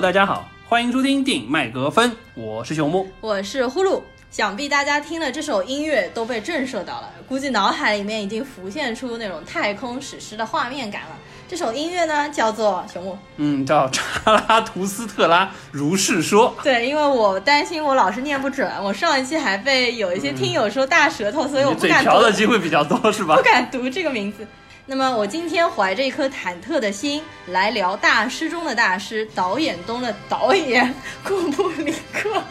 大家好，欢迎收听电影麦格芬，我是熊木。我是呼噜。想必大家听了这首音乐都被震慑到了，估计脑海里面已经浮现出那种太空史诗的画面感了。这首音乐呢，叫做熊木，嗯，叫查拉图斯特拉如是说。对，因为我担心我老是念不准，我上一期还被有一些听友说大舌头，所以我不敢读，瓢的机会比较多，是吧不？敢读这个名字。那么我今天怀着一颗忐忑的心来聊大师中的大师，导演中的导演库布里克。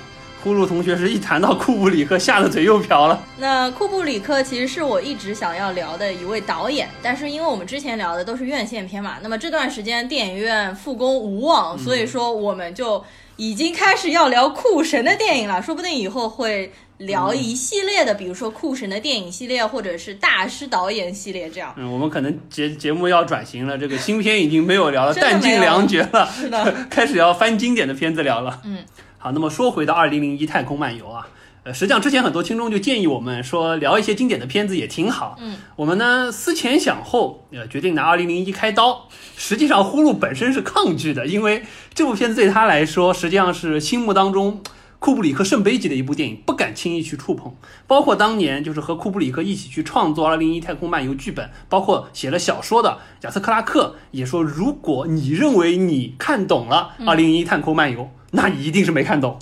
呼噜同学是一谈到库布里克，吓得嘴又瓢了。那库布里克其实是我一直想要聊的一位导演，但是因为我们之前聊的都是院线片嘛，那么这段时间电影院复工无望，所以说我们就已经开始要聊库神的电影了，说不定以后会聊一系列的，比如说酷神的电影系列，或者是大师导演系列这样。嗯，我们可能节节目要转型了，这个新片已经没有聊了，弹尽粮绝了，是的，开始要翻经典的片子聊了。嗯，好，那么说回到二零零一太空漫游啊。呃，实际上之前很多听众就建议我们说聊一些经典的片子也挺好。嗯，我们呢思前想后，呃，决定拿二零零一开刀。实际上，呼噜本身是抗拒的，因为这部片子对他来说，实际上是心目当中库布里克圣杯级的一部电影，不敢轻易去触碰。包括当年就是和库布里克一起去创作《二零一太空漫游》剧本，包括写了小说的亚瑟克拉克也说，如果你认为你看懂了《二零一太空漫游》，那你一定是没看懂。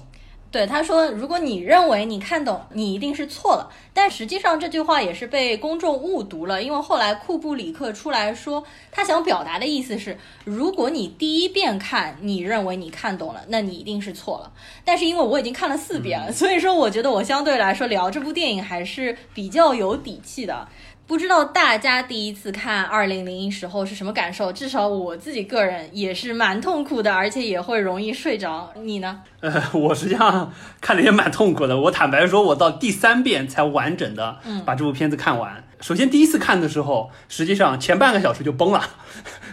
对，他说，如果你认为你看懂，你一定是错了。但实际上这句话也是被公众误读了，因为后来库布里克出来说，他想表达的意思是，如果你第一遍看，你认为你看懂了，那你一定是错了。但是因为我已经看了四遍了，所以说我觉得我相对来说聊这部电影还是比较有底气的。不知道大家第一次看《二零零一》时候是什么感受？至少我自己个人也是蛮痛苦的，而且也会容易睡着。你呢？呃，我实际上看的也蛮痛苦的。我坦白说，我到第三遍才完整的把这部片子看完。首先第一次看的时候，实际上前半个小时就崩了，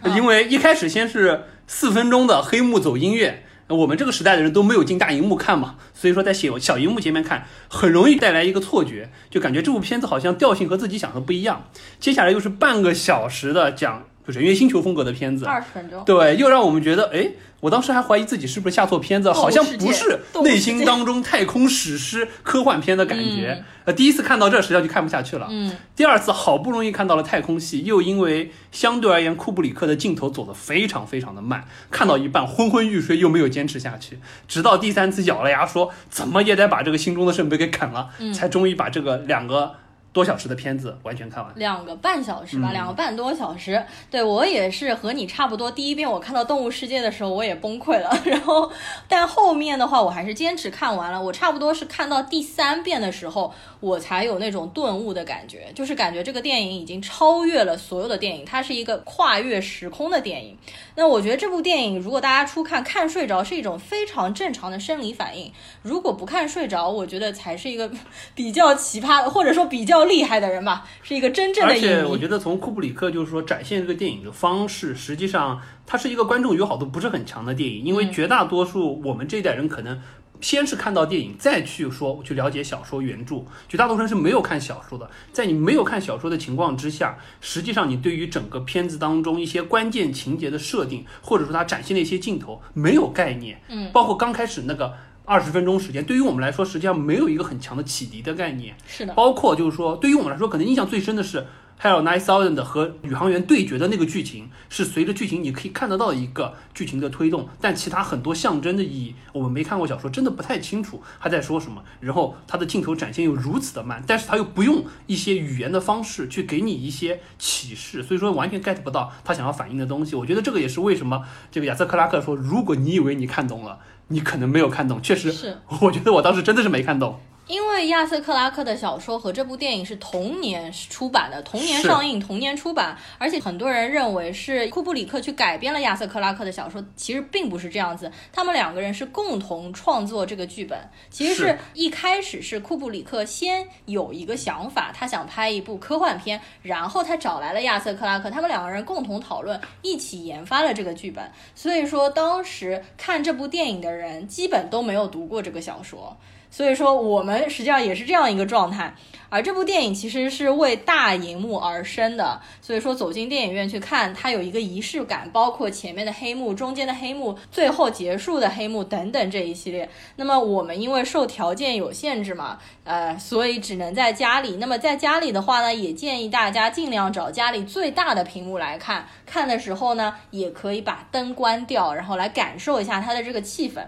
因为一开始先是四分钟的黑幕走音乐。我们这个时代的人都没有进大荧幕看嘛，所以说在小小荧幕前面看，很容易带来一个错觉，就感觉这部片子好像调性和自己想的不一样。接下来又是半个小时的讲就人猿星球风格的片子，二十分钟。对，又让我们觉得，哎，我当时还怀疑自己是不是下错片子，好像不是内心当中太空史诗科幻片的感觉。呃，第一次看到这，实际上就看不下去了。嗯，第二次好不容易看到了太空戏，又因为相对而言库布里克的镜头走得非常非常的慢，看到一半昏昏欲睡，又没有坚持下去，直到第三次咬了牙说怎么也得把这个心中的圣杯给啃了，嗯才终于把这个两个多小时的片子完全看完。两个半小时吧，嗯两个半多小时。对我也是和你差不多。第一遍我看到《动物世界》的时候，我也崩溃了。然后，但后面的话，我还是坚持看完了。我差不多是看到第三遍的时候，我才有那种顿悟的感觉，就是感觉这个电影已经超越了所有的电影，它是一个跨越时空的电影。那我觉得这部电影，如果大家初看看睡着，是一种非常正常的生理反应。如果不看睡着，我觉得才是一个 比较奇葩的，或者说比较厉害的人吧，是一个真正的而且。我觉得从库布里克就是说展现这个电影的方式，实际上它是一个观众友好度不是很强的电影，因为嗯绝大多数我们这一代人可能。先是看到电影，再去说去了解小说原著，绝大多数人是没有看小说的。在你没有看小说的情况之下，实际上你对于整个片子当中一些关键情节的设定，或者说它展现的一些镜头没有概念。嗯，包括刚开始那个二十分钟时间，对于我们来说实际上没有一个很强的启迪的概念。是的，包括就是说，对于我们来说，可能印象最深的是《Hell Nine Thousand》和宇航员对决的那个剧情，是随着剧情你可以看得到一个剧情的推动，但其他很多象征的意义，我们没看过小说，真的不太清楚他在说什么。然后他的镜头展现又如此的慢，但是他又不用一些语言的方式去给你一些启示，所以说完全 get 不到他想要反映的东西。我觉得这个也是为什么这个亚瑟克拉克说，如果你以为你看懂了，你可能没有看懂。确实，是我觉得我当时真的是没看懂。因为亚瑟克拉克的小说和这部电影是同年出版的，同年上映，同年出版，而且很多人认为是库布里克去改编了亚瑟克拉克的小说，其实并不是这样子，他们两个人是共同创作这个剧本。其实是是一开始是库布里克先有一个想法，他想拍一部科幻片，然后他找来了亚瑟克拉克，他们两个人共同讨论，一起研发了这个剧本。所以说，当时看这部电影的人基本都没有读过这个小说。所以说我们实际上也是这样一个状态。而这部电影其实是为大荧幕而生的，所以说走进电影院去看，它有一个仪式感，包括前面的黑幕、中间的黑幕、最后结束的黑幕等等这一系列。那么我们因为受条件有限制嘛，呃，所以只能在家里。那么在家里的话呢，也建议大家尽量找家里最大的屏幕来看。看的时候呢，也可以把灯关掉，然后来感受一下它的这个气氛。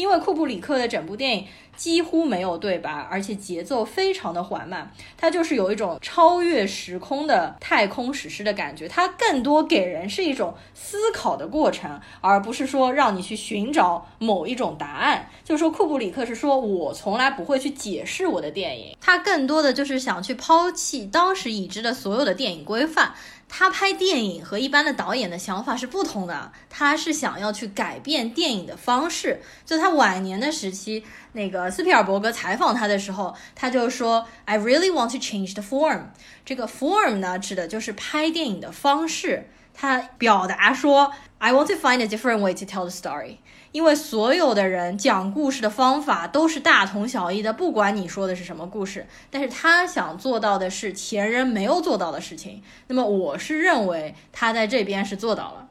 因为库布里克的整部电影几乎没有对白，而且节奏非常的缓慢，它就是有一种超越时空的太空史诗的感觉。它更多给人是一种思考的过程，而不是说让你去寻找某一种答案。就是说，库布里克是说我从来不会去解释我的电影，他更多的就是想去抛弃当时已知的所有的电影规范。他拍电影和一般的导演的想法是不同的，他是想要去改变电影的方式。就他晚年的时期，那个斯皮尔伯格采访他的时候，他就说：“I really want to change the form。”这个 form 呢，指的就是拍电影的方式。他表达说：“I want to find a different way to tell the story。”因为所有的人讲故事的方法都是大同小异的，不管你说的是什么故事，但是他想做到的是前人没有做到的事情。那么我是认为他在这边是做到了。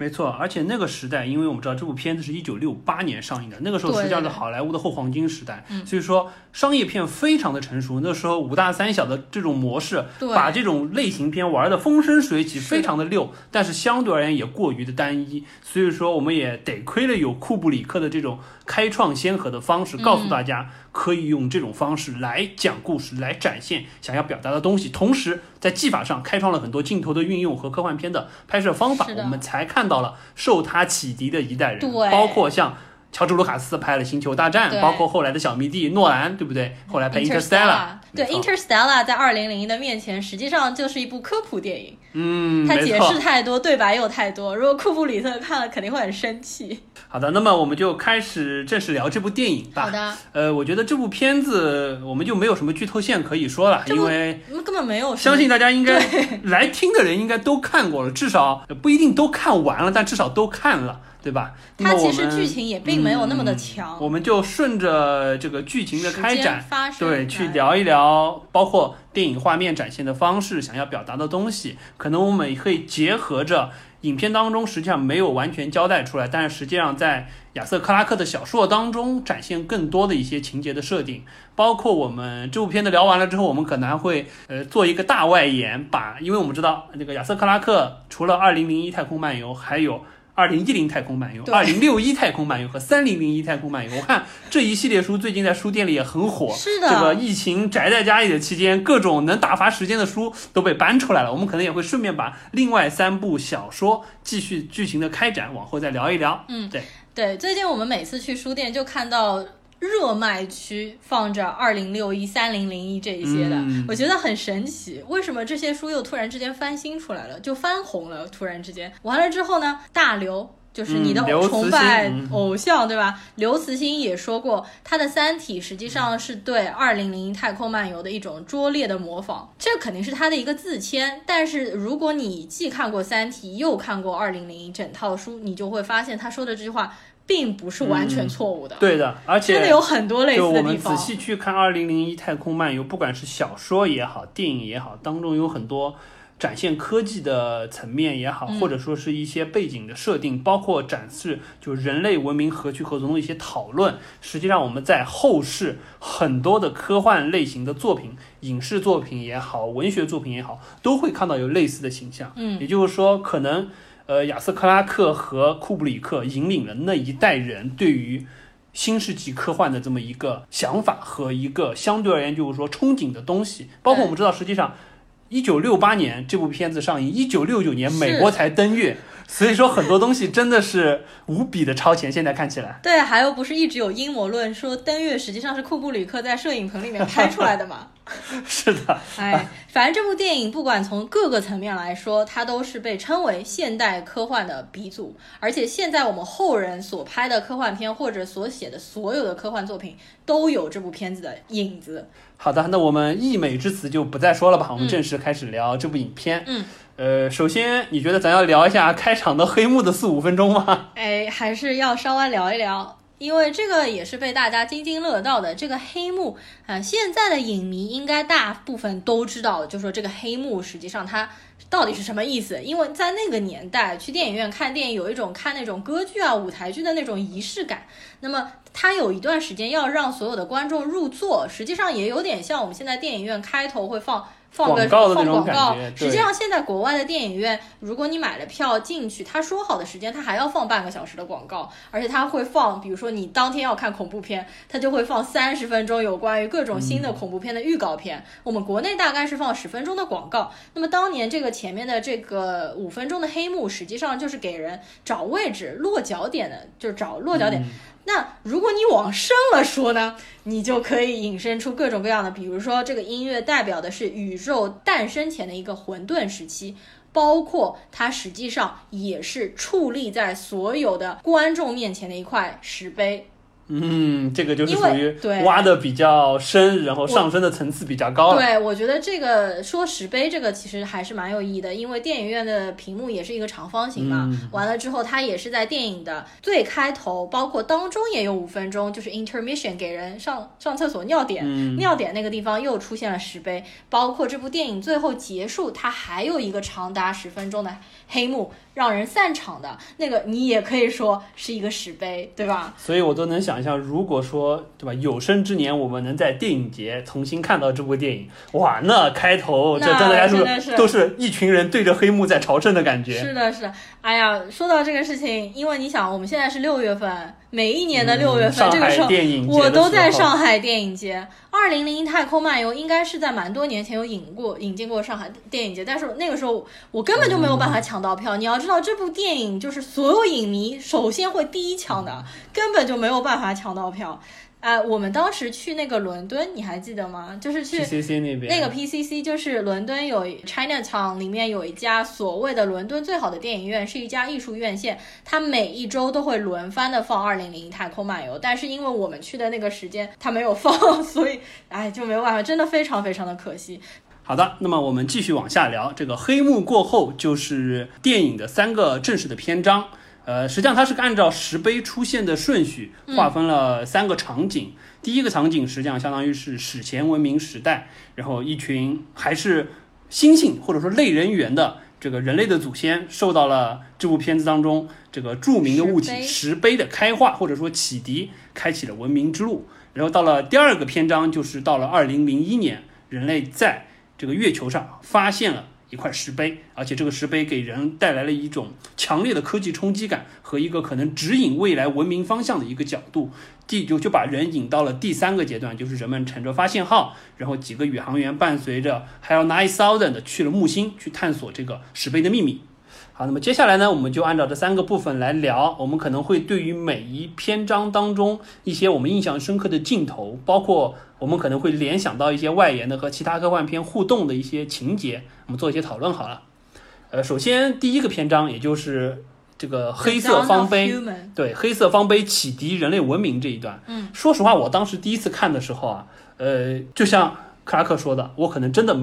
没错，而且那个时代，因为我们知道这部片子是一九六八年上映的，那个时候实际上是好莱坞的后黄金时代，所以说商业片非常的成熟。那时候五大三小的这种模式，把这种类型片玩的风生水起，非常的溜，但是相对而言也过于的单一。所以说我们也得亏了有库布里克的这种开创先河的方式，告诉大家。可以用这种方式来讲故事，来展现想要表达的东西，同时在技法上开创了很多镜头的运用和科幻片的拍摄方法，我们才看到了受他启迪的一代人，包括像。乔治·卢卡斯拍了《星球大战》，包括后来的小迷弟诺兰，对不对？后来拍《Interstellar》。对，《Interstellar》在二零零一的面前，实际上就是一部科普电影。嗯，他解释太多，对白又太多。如果库布里特看了，肯定会很生气。好的，那么我们就开始正式聊这部电影吧。好的。呃，我觉得这部片子我们就没有什么剧透线可以说了，因为根本没有。相信大家应该来听的人应该都看过了，至少不一定都看完了，但至少都看了。对吧？它其实剧情也并没有那么的强。我们就顺着这个剧情的开展，对，去聊一聊，包括电影画面展现的方式，想要表达的东西。可能我们可以结合着影片当中实际上没有完全交代出来，但是实际上在亚瑟克拉克的小说当中展现更多的一些情节的设定。包括我们这部片子聊完了之后，我们可能还会呃做一个大外延，把，因为我们知道那个亚瑟克拉克除了《二零零一太空漫游》，还有。二零一零太空漫游，二零六一太空漫游和三零零一太空漫游，我看这一系列书最近在书店里也很火。是的，这个疫情宅在家里的期间，各种能打发时间的书都被搬出来了。我们可能也会顺便把另外三部小说继续剧情的开展，往后再聊一聊。嗯，对对，最近我们每次去书店就看到。热卖区放着二零六一、三零零一这一些的，我觉得很神奇。为什么这些书又突然之间翻新出来了，就翻红了？突然之间完了之后呢？大刘就是你的崇拜偶像，对吧？刘慈欣也说过，他的《三体》实际上是对二零零一太空漫游的一种拙劣的模仿，这肯定是他的一个自谦。但是如果你既看过《三体》又看过二零零一整套书，你就会发现他说的这句话。并不是完全错误的，对的，而且真的有很多类似的地方。我们仔细去看《二零零一太空漫游》，不管是小说也好，电影也好，当中有很多展现科技的层面也好，或者说是一些背景的设定，包括展示就人类文明何去何从的一些讨论。实际上，我们在后世很多的科幻类型的作品，影视作品也好，文学作品也好，都会看到有类似的形象。嗯，也就是说，可能。呃，亚瑟克拉克和库布里克引领了那一代人对于新世纪科幻的这么一个想法和一个相对而言就是说憧憬的东西。包括我们知道，实际上，一九六八年这部片子上映，一九六九年美国才登月。所以说很多东西真的是无比的超前，现在看起来。对，还有不是一直有阴谋论说登月实际上是库布里克在摄影棚里面拍出来的吗？是的。哎，反正这部电影不管从各个层面来说，它都是被称为现代科幻的鼻祖。而且现在我们后人所拍的科幻片或者所写的所有的科幻作品都有这部片子的影子。好的，那我们溢美之词就不再说了吧，我们正式开始聊这部影片。嗯。呃，首先，你觉得咱要聊一下开场的黑幕的四五分钟吗？哎，还是要稍微聊一聊。因为这个也是被大家津津乐道的。这个黑幕啊，现在的影迷应该大部分都知道，就说这个黑幕实际上它到底是什么意思。因为在那个年代，去电影院看电影有一种看那种歌剧啊、舞台剧的那种仪式感。那么它有一段时间要让所有的观众入座，实际上也有点像我们现在电影院开头会放。放个放广告，实际上现在国外的电影院，如果你买了票进去，他说好的时间，他还要放半个小时的广告，而且他会放，比如说你当天要看恐怖片，他就会放三十分钟有关于各种新的恐怖片的预告片。我们国内大概是放十分钟的广告。那么当年这个前面的这个五分钟的黑幕，实际上就是给人找位置、落脚点的，就是找落脚点。那如果你往深了说呢，你就可以引申出各种各样的，比如说这个音乐代表的是宇宙诞生前的一个混沌时期，包括它实际上也是矗立在所有的观众面前的一块石碑。嗯，这个就是属于挖的比较深，然后上升的层次比较高对，我觉得这个说石碑这个其实还是蛮有意义的，因为电影院的屏幕也是一个长方形嘛。完了之后，它也是在电影的最开头，包括当中也有五分钟，就是 intermission 给人上上厕所尿点，尿点那个地方又出现了石碑。包括这部电影最后结束，它还有一个长达十分钟的黑幕。让人散场的那个，你也可以说是一个石碑，对吧？所以我都能想象，如果说，对吧？有生之年我们能在电影节重新看到这部电影，哇，那开头这真的是都是一群人对着黑幕在朝圣的感觉。是的，是的。哎呀，说到这个事情，因为你想，我们现在是六月份，每一年的六月份，这个时候我都在上海电影节。二零零一太空漫游应该是在蛮多年前有引过引进过上海电影节，但是那个时候我根本就没有办法抢到票。你要知道，这部电影就是所有影迷首先会第一抢的，根本就没有办法抢到票。啊，我们当时去那个伦敦，你还记得吗？就是去 PCC 那边。那个 PCC 就是伦敦有 Chinatown 里面有一家所谓的伦敦最好的电影院，是一家艺术院线，它每一周都会轮番的放《二零零一太空漫游》，但是因为我们去的那个时间它没有放，所以哎就没有办法，真的非常非常的可惜。好的，那么我们继续往下聊，这个黑幕过后就是电影的三个正式的篇章。呃，实际上它是按照石碑出现的顺序划分了三个场景。第一个场景实际上相当于是史前文明时代，然后一群还是猩猩或者说类人猿的这个人类的祖先受到了这部片子当中这个著名的物体石碑的开化或者说启迪，开启了文明之路。然后到了第二个篇章，就是到了二零零一年，人类在这个月球上发现了。一块石碑，而且这个石碑给人带来了一种强烈的科技冲击感和一个可能指引未来文明方向的一个角度，第就就把人引到了第三个阶段，就是人们乘着发现号，然后几个宇航员伴随着 Hell Nine Thousand 去了木星，去探索这个石碑的秘密。好，那么接下来呢，我们就按照这三个部分来聊。我们可能会对于每一篇章当中一些我们印象深刻的镜头，包括我们可能会联想到一些外延的和其他科幻片互动的一些情节，我们做一些讨论好了。呃，首先第一个篇章，也就是这个黑色方碑，对黑色方碑启迪人类文明这一段。嗯，说实话，我当时第一次看的时候啊，呃，就像克拉克说的，我可能真的。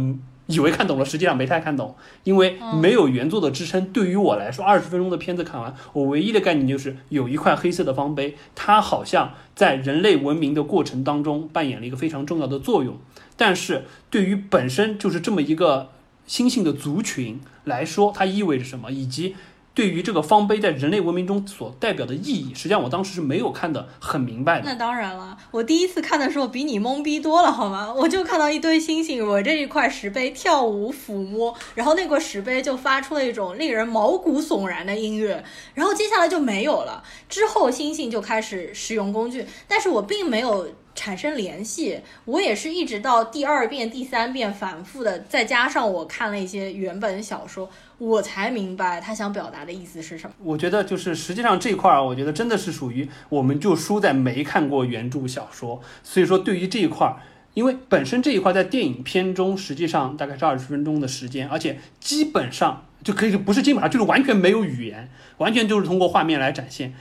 以为看懂了，实际上没太看懂，因为没有原作的支撑。对于我来说，二十分钟的片子看完，我唯一的概念就是有一块黑色的方碑，它好像在人类文明的过程当中扮演了一个非常重要的作用。但是对于本身就是这么一个新兴的族群来说，它意味着什么，以及。对于这个方碑在人类文明中所代表的意义，实际上我当时是没有看得很明白的。那当然了，我第一次看的时候比你懵逼多了，好吗？我就看到一堆猩猩围着一块石碑跳舞抚摸，然后那块石碑就发出了一种令人毛骨悚然的音乐，然后接下来就没有了。之后猩猩就开始使用工具，但是我并没有。产生联系，我也是一直到第二遍、第三遍反复的，再加上我看了一些原本小说，我才明白他想表达的意思是什么。我觉得就是实际上这块儿，我觉得真的是属于我们就输在没看过原著小说，所以说对于这一块儿，因为本身这一块在电影片中实际上大概是二十分钟的时间，而且基本上就可以不是基本上就是完全没有语言，完全就是通过画面来展现。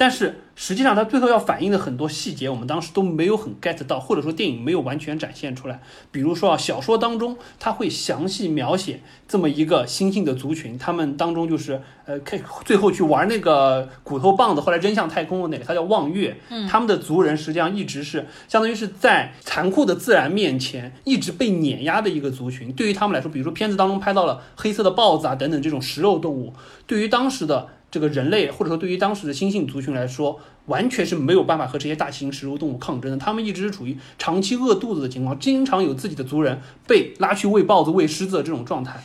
但是实际上它最后要反映的很多细节，我们当时都没有很 get 到，或者说电影没有完全展现出来。比如说啊，小说当中它会详细描写这么一个新兴的族群，他们当中就是呃，可以最后去玩那个骨头棒子，后来扔向太空的那个，他叫望月。嗯，他们的族人实际上一直是相当于是在残酷的自然面前一直被碾压的一个族群。对于他们来说，比如说片子当中拍到了黑色的豹子啊等等这种食肉动物，对于当时的。这个人类，或者说对于当时的新兴族群来说，完全是没有办法和这些大型食肉动物抗争的。他们一直是处于长期饿肚子的情况，经常有自己的族人被拉去喂豹子、喂狮子的这种状态。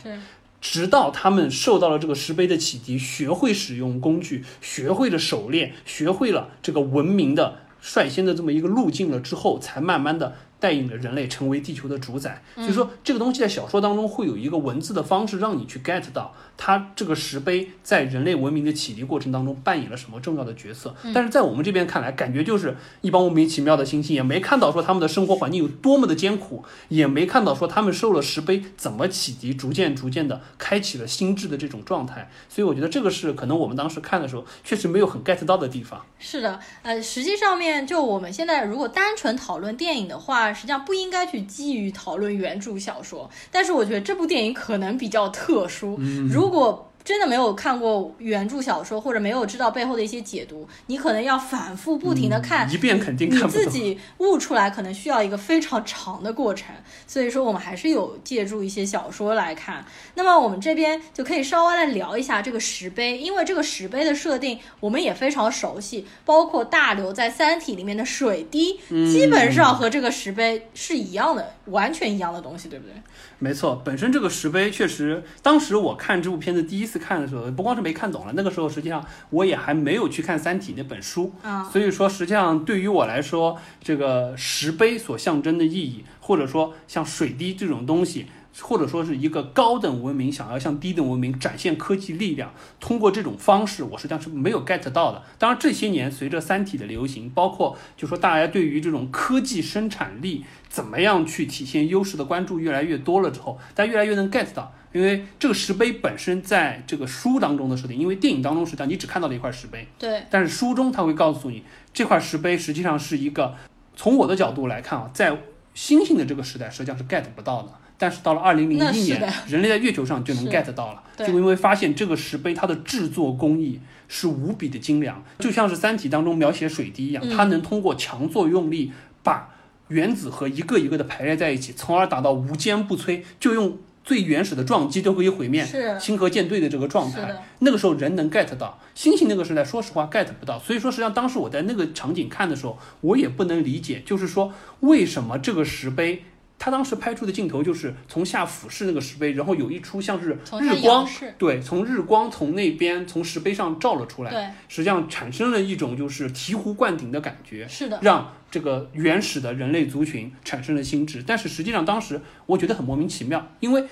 直到他们受到了这个石碑的启迪，学会使用工具，学会了狩猎，学会了这个文明的率先的这么一个路径了之后，才慢慢的。带领着人类成为地球的主宰，所以说这个东西在小说当中会有一个文字的方式让你去 get 到它这个石碑在人类文明的启迪过程当中扮演了什么重要的角色。但是在我们这边看来，感觉就是一帮莫名其妙的星星，也没看到说他们的生活环境有多么的艰苦，也没看到说他们受了石碑怎么启迪，逐渐逐渐的开启了心智的这种状态。所以我觉得这个是可能我们当时看的时候确实没有很 get 到的地方。是的，呃，实际上面就我们现在如果单纯讨论电影的话。实际上不应该去基于讨论原著小说，但是我觉得这部电影可能比较特殊。如果真的没有看过原著小说，或者没有知道背后的一些解读，你可能要反复不停的看一遍，肯定看不你自己悟出来，可能需要一个非常长的过程。所以说，我们还是有借助一些小说来看。那么，我们这边就可以稍微来聊一下这个石碑，因为这个石碑的设定我们也非常熟悉，包括大刘在《三体》里面的水滴，基本上和这个石碑是一样的，完全一样的东西，对不对？没错，本身这个石碑确实，当时我看这部片子第一次看的时候，不光是没看懂了，那个时候实际上我也还没有去看《三体》那本书啊，所以说实际上对于我来说，这个石碑所象征的意义，或者说像水滴这种东西。或者说是一个高等文明想要向低等文明展现科技力量，通过这种方式，我实际上是没有 get 到的。当然这些年随着《三体》的流行，包括就说大家对于这种科技生产力怎么样去体现优势的关注越来越多了之后，大家越来越能 get 到。因为这个石碑本身在这个书当中的设定，因为电影当中实际上你只看到了一块石碑，对，但是书中他会告诉你，这块石碑实际上是一个，从我的角度来看啊，在星星的这个时代实际上是 get 不到的。但是到了二零零一年，人类在月球上就能 get 到了，就因为发现这个石碑它的制作工艺是无比的精良，就像是《三体》当中描写水滴一样，它能通过强作用力把原子核一个一个的排列在一起，从而达到无坚不摧，就用最原始的撞击都可以毁灭星河舰队的这个状态。那个时候人能 get 到，星星那个时代说实话 get 不到，所以说实际上当时我在那个场景看的时候，我也不能理解，就是说为什么这个石碑。他当时拍出的镜头就是从下俯视那个石碑，然后有一出像是日光，对，从日光从那边从石碑上照了出来，对，实际上产生了一种就是醍醐灌顶的感觉，是的，让这个原始的人类族群产生了心智。但是实际上当时我觉得很莫名其妙，因为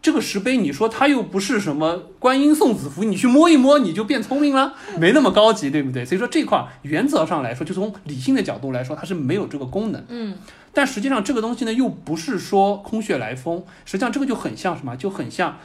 这个石碑你说它又不是什么观音送子符，你去摸一摸你就变聪明了，没那么高级，对不对？所以说这块原则上来说，就从理性的角度来说，它是没有这个功能，嗯。但实际上，这个东西呢，又不是说空穴来风。实际上，这个就很像什么？就很像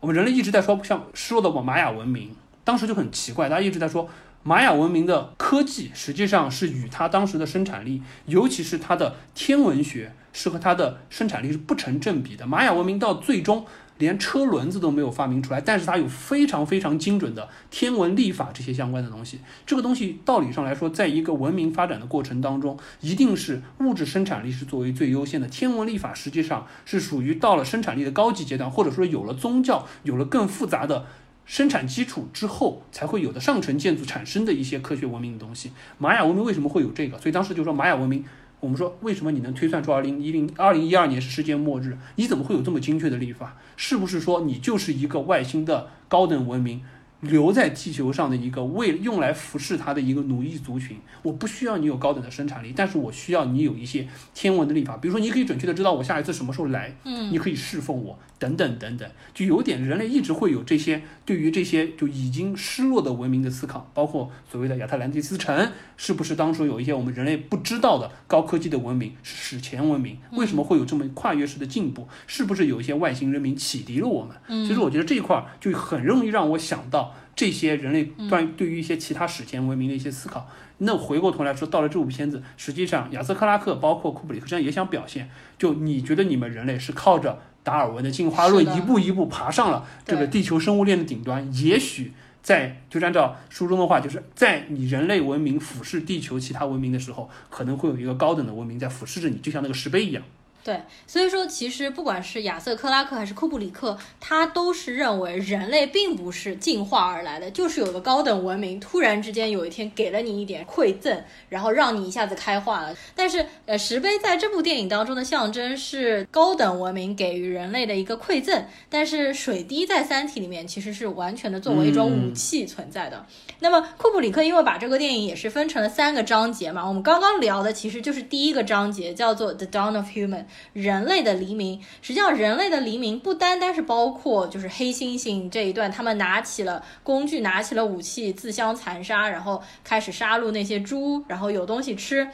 我们人类一直在说，像失落的玛雅文明，当时就很奇怪，大家一直在说玛雅文明的科技实际上是与它当时的生产力，尤其是它的天文学，是和它的生产力是不成正比的。玛雅文明到最终。连车轮子都没有发明出来，但是它有非常非常精准的天文历法这些相关的东西。这个东西道理上来说，在一个文明发展的过程当中，一定是物质生产力是作为最优先的。天文历法实际上是属于到了生产力的高级阶段，或者说有了宗教，有了更复杂的生产基础之后，才会有的上层建筑产生的一些科学文明的东西。玛雅文明为什么会有这个？所以当时就说玛雅文明。我们说，为什么你能推算出二零一零二零一二年是世界末日？你怎么会有这么精确的历法？是不是说你就是一个外星的高等文明？留在地球上的一个为用来服侍他的一个奴役族群，我不需要你有高等的生产力，但是我需要你有一些天文的立法，比如说你可以准确的知道我下一次什么时候来，嗯，你可以侍奉我，等等等等，就有点人类一直会有这些对于这些就已经失落的文明的思考，包括所谓的亚特兰蒂斯城，是不是当初有一些我们人类不知道的高科技的文明是史前文明？为什么会有这么跨越式的进步？是不是有一些外星人民启迪了我们？嗯，其实我觉得这一块就很容易让我想到。到这些人类对对于一些其他史前文明的一些思考。那回过头来说，到了这部片子，实际上亚瑟克拉克包括库布里克实际上也想表现，就你觉得你们人类是靠着达尔文的进化论一步一步爬上了这个地球生物链的顶端，也许。在就是按照书中的话，就是在你人类文明俯视地球其他文明的时候，可能会有一个高等的文明在俯视着你，就像那个石碑一样。对，所以说其实不管是亚瑟克拉克还是库布里克，他都是认为人类并不是进化而来的，就是有个高等文明突然之间有一天给了你一点馈赠，然后让你一下子开化了。但是呃，石碑在这部电影当中的象征是高等文明给予人类的一个馈赠，但是水滴在《三体》里面其实是完全的作为一种武器存在的。那么库布里克因为把这个电影也是分成了三个章节嘛，我们刚刚聊的其实就是第一个章节，叫做 The Dawn of Human，人类的黎明。实际上，人类的黎明不单单是包括就是黑猩猩这一段，他们拿起了工具，拿起了武器，自相残杀，然后开始杀戮那些猪，然后有东西吃。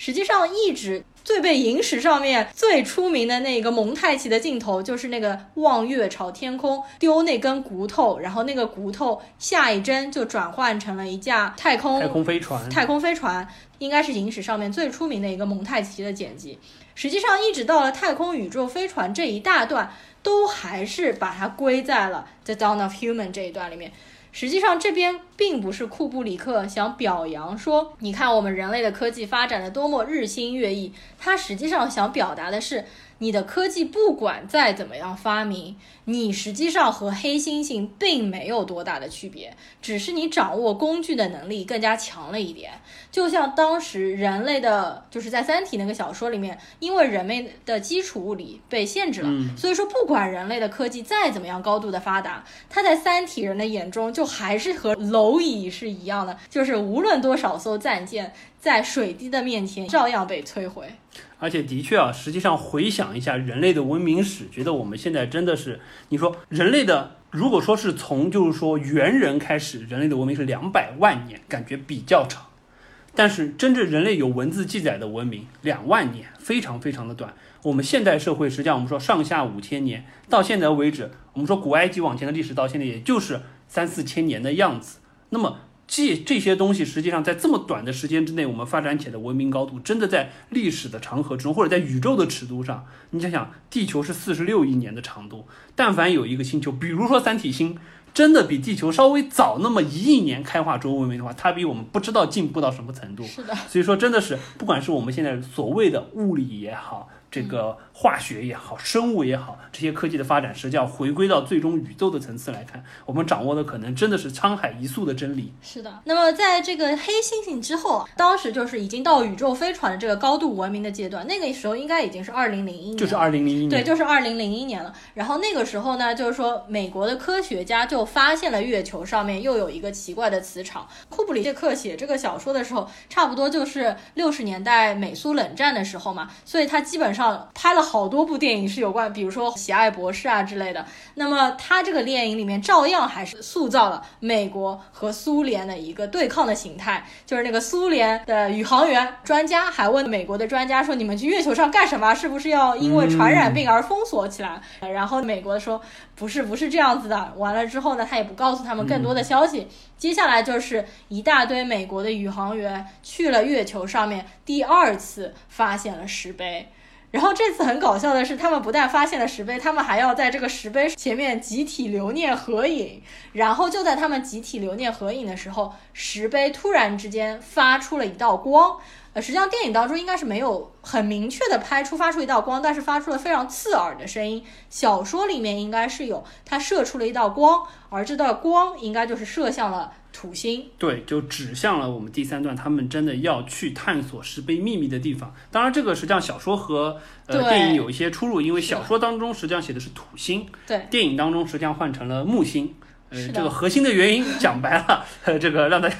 实际上，一直最被影史上面最出名的那个蒙太奇的镜头，就是那个望月朝天空丢那根骨头，然后那个骨头下一帧就转换成了一架太空太空飞船，太空飞船，应该是影史上面最出名的一个蒙太奇的剪辑。实际上，一直到了太空宇宙飞船这一大段，都还是把它归在了《The Dawn of Human》这一段里面。实际上，这边并不是库布里克想表扬说，你看我们人类的科技发展的多么日新月异。他实际上想表达的是，你的科技不管再怎么样发明，你实际上和黑猩猩并没有多大的区别，只是你掌握工具的能力更加强了一点。就像当时人类的，就是在《三体》那个小说里面，因为人类的基础物理被限制了，嗯所以说不管人类的科技再怎么样高度的发达，它在三体人的眼中就还是和蝼蚁是一样的，就是无论多少艘战舰在水滴的面前照样被摧毁。而且的确啊，实际上回想一下人类的文明史，觉得我们现在真的是，你说人类的，如果说是从就是说猿人开始，人类的文明是两百万年，感觉比较长。但是真正人类有文字记载的文明，两万年，非常非常的短。我们现代社会，实际上我们说上下五千年，到现在为止，我们说古埃及往前的历史到现在也就是三四千年的样子。那么这这些东西，实际上在这么短的时间之内，我们发展起来的文明高度，真的在历史的长河之中，或者在宇宙的尺度上，你想想，地球是四十六亿年的长度，但凡有一个星球，比如说三体星，真的比地球稍微早那么一亿年开化出文明的话，它比我们不知道进步到什么程度。是的，所以说，真的是不管是我们现在所谓的物理也好，这个化学也好，生物也好，这些科技的发展，实际上回归到最终宇宙的层次来看，我们掌握的可能真的是沧海一粟的真理。是的。那么在这个黑猩猩之后啊，当时就是已经到宇宙飞船的这个高度文明的阶段，那个时候应该已经是二零零一年，就是二零零一年，对，就是二零零一年了。然后那个时候呢，就是说美国的科学家就发现了月球上面又有一个奇怪的磁场。库布里克写这个小说的时候，差不多就是六十年代美苏冷战的时候嘛，所以他基本上拍了好多部电影是有关，比如说《喜爱博士》啊之类的。那么他这个电影里面照样还是塑造了美国和苏联的一个对抗的形态，就是那个苏联的宇航员专家还问美国的专家说：“你们去月球上干什么？是不是要因为传染病而封锁起来？”然后美国说：“不是，不是这样子的。”完了之后呢，他也不告诉他们更多的消息。接下来就是一大堆美国的宇航员去了月球上面，第二次发现了石碑。然后这次很搞笑的是，他们不但发现了石碑，他们还要在这个石碑前面集体留念合影。然后就在他们集体留念合影的时候，石碑突然之间发出了一道光。呃，实际上电影当中应该是没有很明确的拍出发出一道光，但是发出了非常刺耳的声音。小说里面应该是有，它射出了一道光，而这道光应该就是射向了土星。对，就指向了我们第三段，他们真的要去探索石碑秘密的地方。当然，这个实际上小说和呃电影有一些出入，因为小说当中实际上写的是土星，对，电影当中实际上换成了木星。呃这个核心的原因讲白了，呃，这个让大家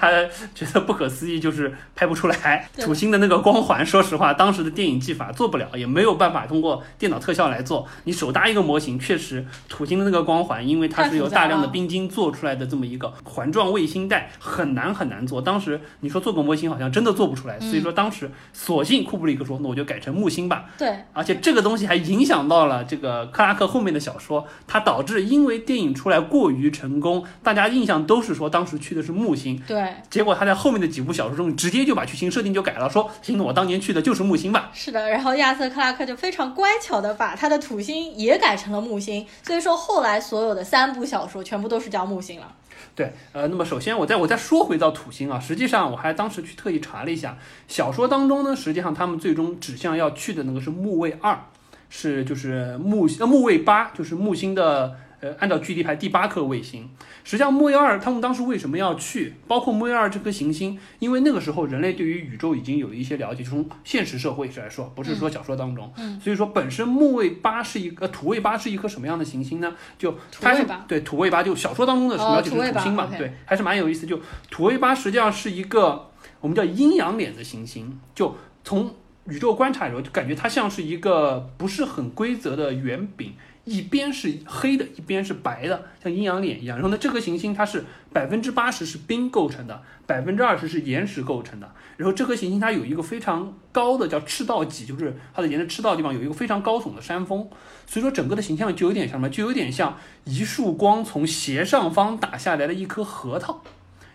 觉得不可思议，就是拍不出来土星的那个光环。说实话，当时的电影技法做不了，也没有办法通过电脑特效来做。你手搭一个模型，确实土星的那个光环，因为它是由大量的冰晶做出来的这么一个环状卫星带，很难很难做。当时你说做个模型，好像真的做不出来。所以说当时索性库布里克说，那我就改成木星吧。对，而且这个东西还影响到了这个克拉克后面的小说，它导致因为电影出来过于成功。成功，大家印象都是说当时去的是木星。对，结果他在后面的几部小说中直接就把剧情设定就改了，说行，我当年去的就是木星吧。是的，然后亚瑟克拉克就非常乖巧的把他的土星也改成了木星，所以说后来所有的三部小说全部都是叫木星了。对，呃，那么首先我再我再说回到土星啊，实际上我还当时去特意查了一下，小说当中呢，实际上他们最终指向要去的那个是木卫二，是就是木呃木卫八，就是木星的呃按照距离排第八颗卫星。实际上木卫二他们当时为什么要去，包括木卫二这颗行星，因为那个时候人类对于宇宙已经有一些了解，从现实社会来说，不是说小说当中，嗯所以说本身木卫八是一个呃土卫八是一颗什么样的行星呢？就它是土卫八对土卫八，就小说当中的哦描写土卫八是土星嘛对，还是蛮有意思。就土卫八实际上是一个我们叫阴阳脸的行星，就从宇宙观察的时候，就感觉它像是一个不是很规则的圆饼，一边是黑的，一边是白的，像阴阳脸一样。然后呢，这颗行星它是百分之八十是冰构成的，百分之二十是岩石构成的。然后这颗行星它有一个非常高的叫赤道脊，就是它的沿着赤道地方有一个非常高耸的山峰，所以说整个的形象就有点像什么，就有点像一束光从斜上方打下来的一颗核桃。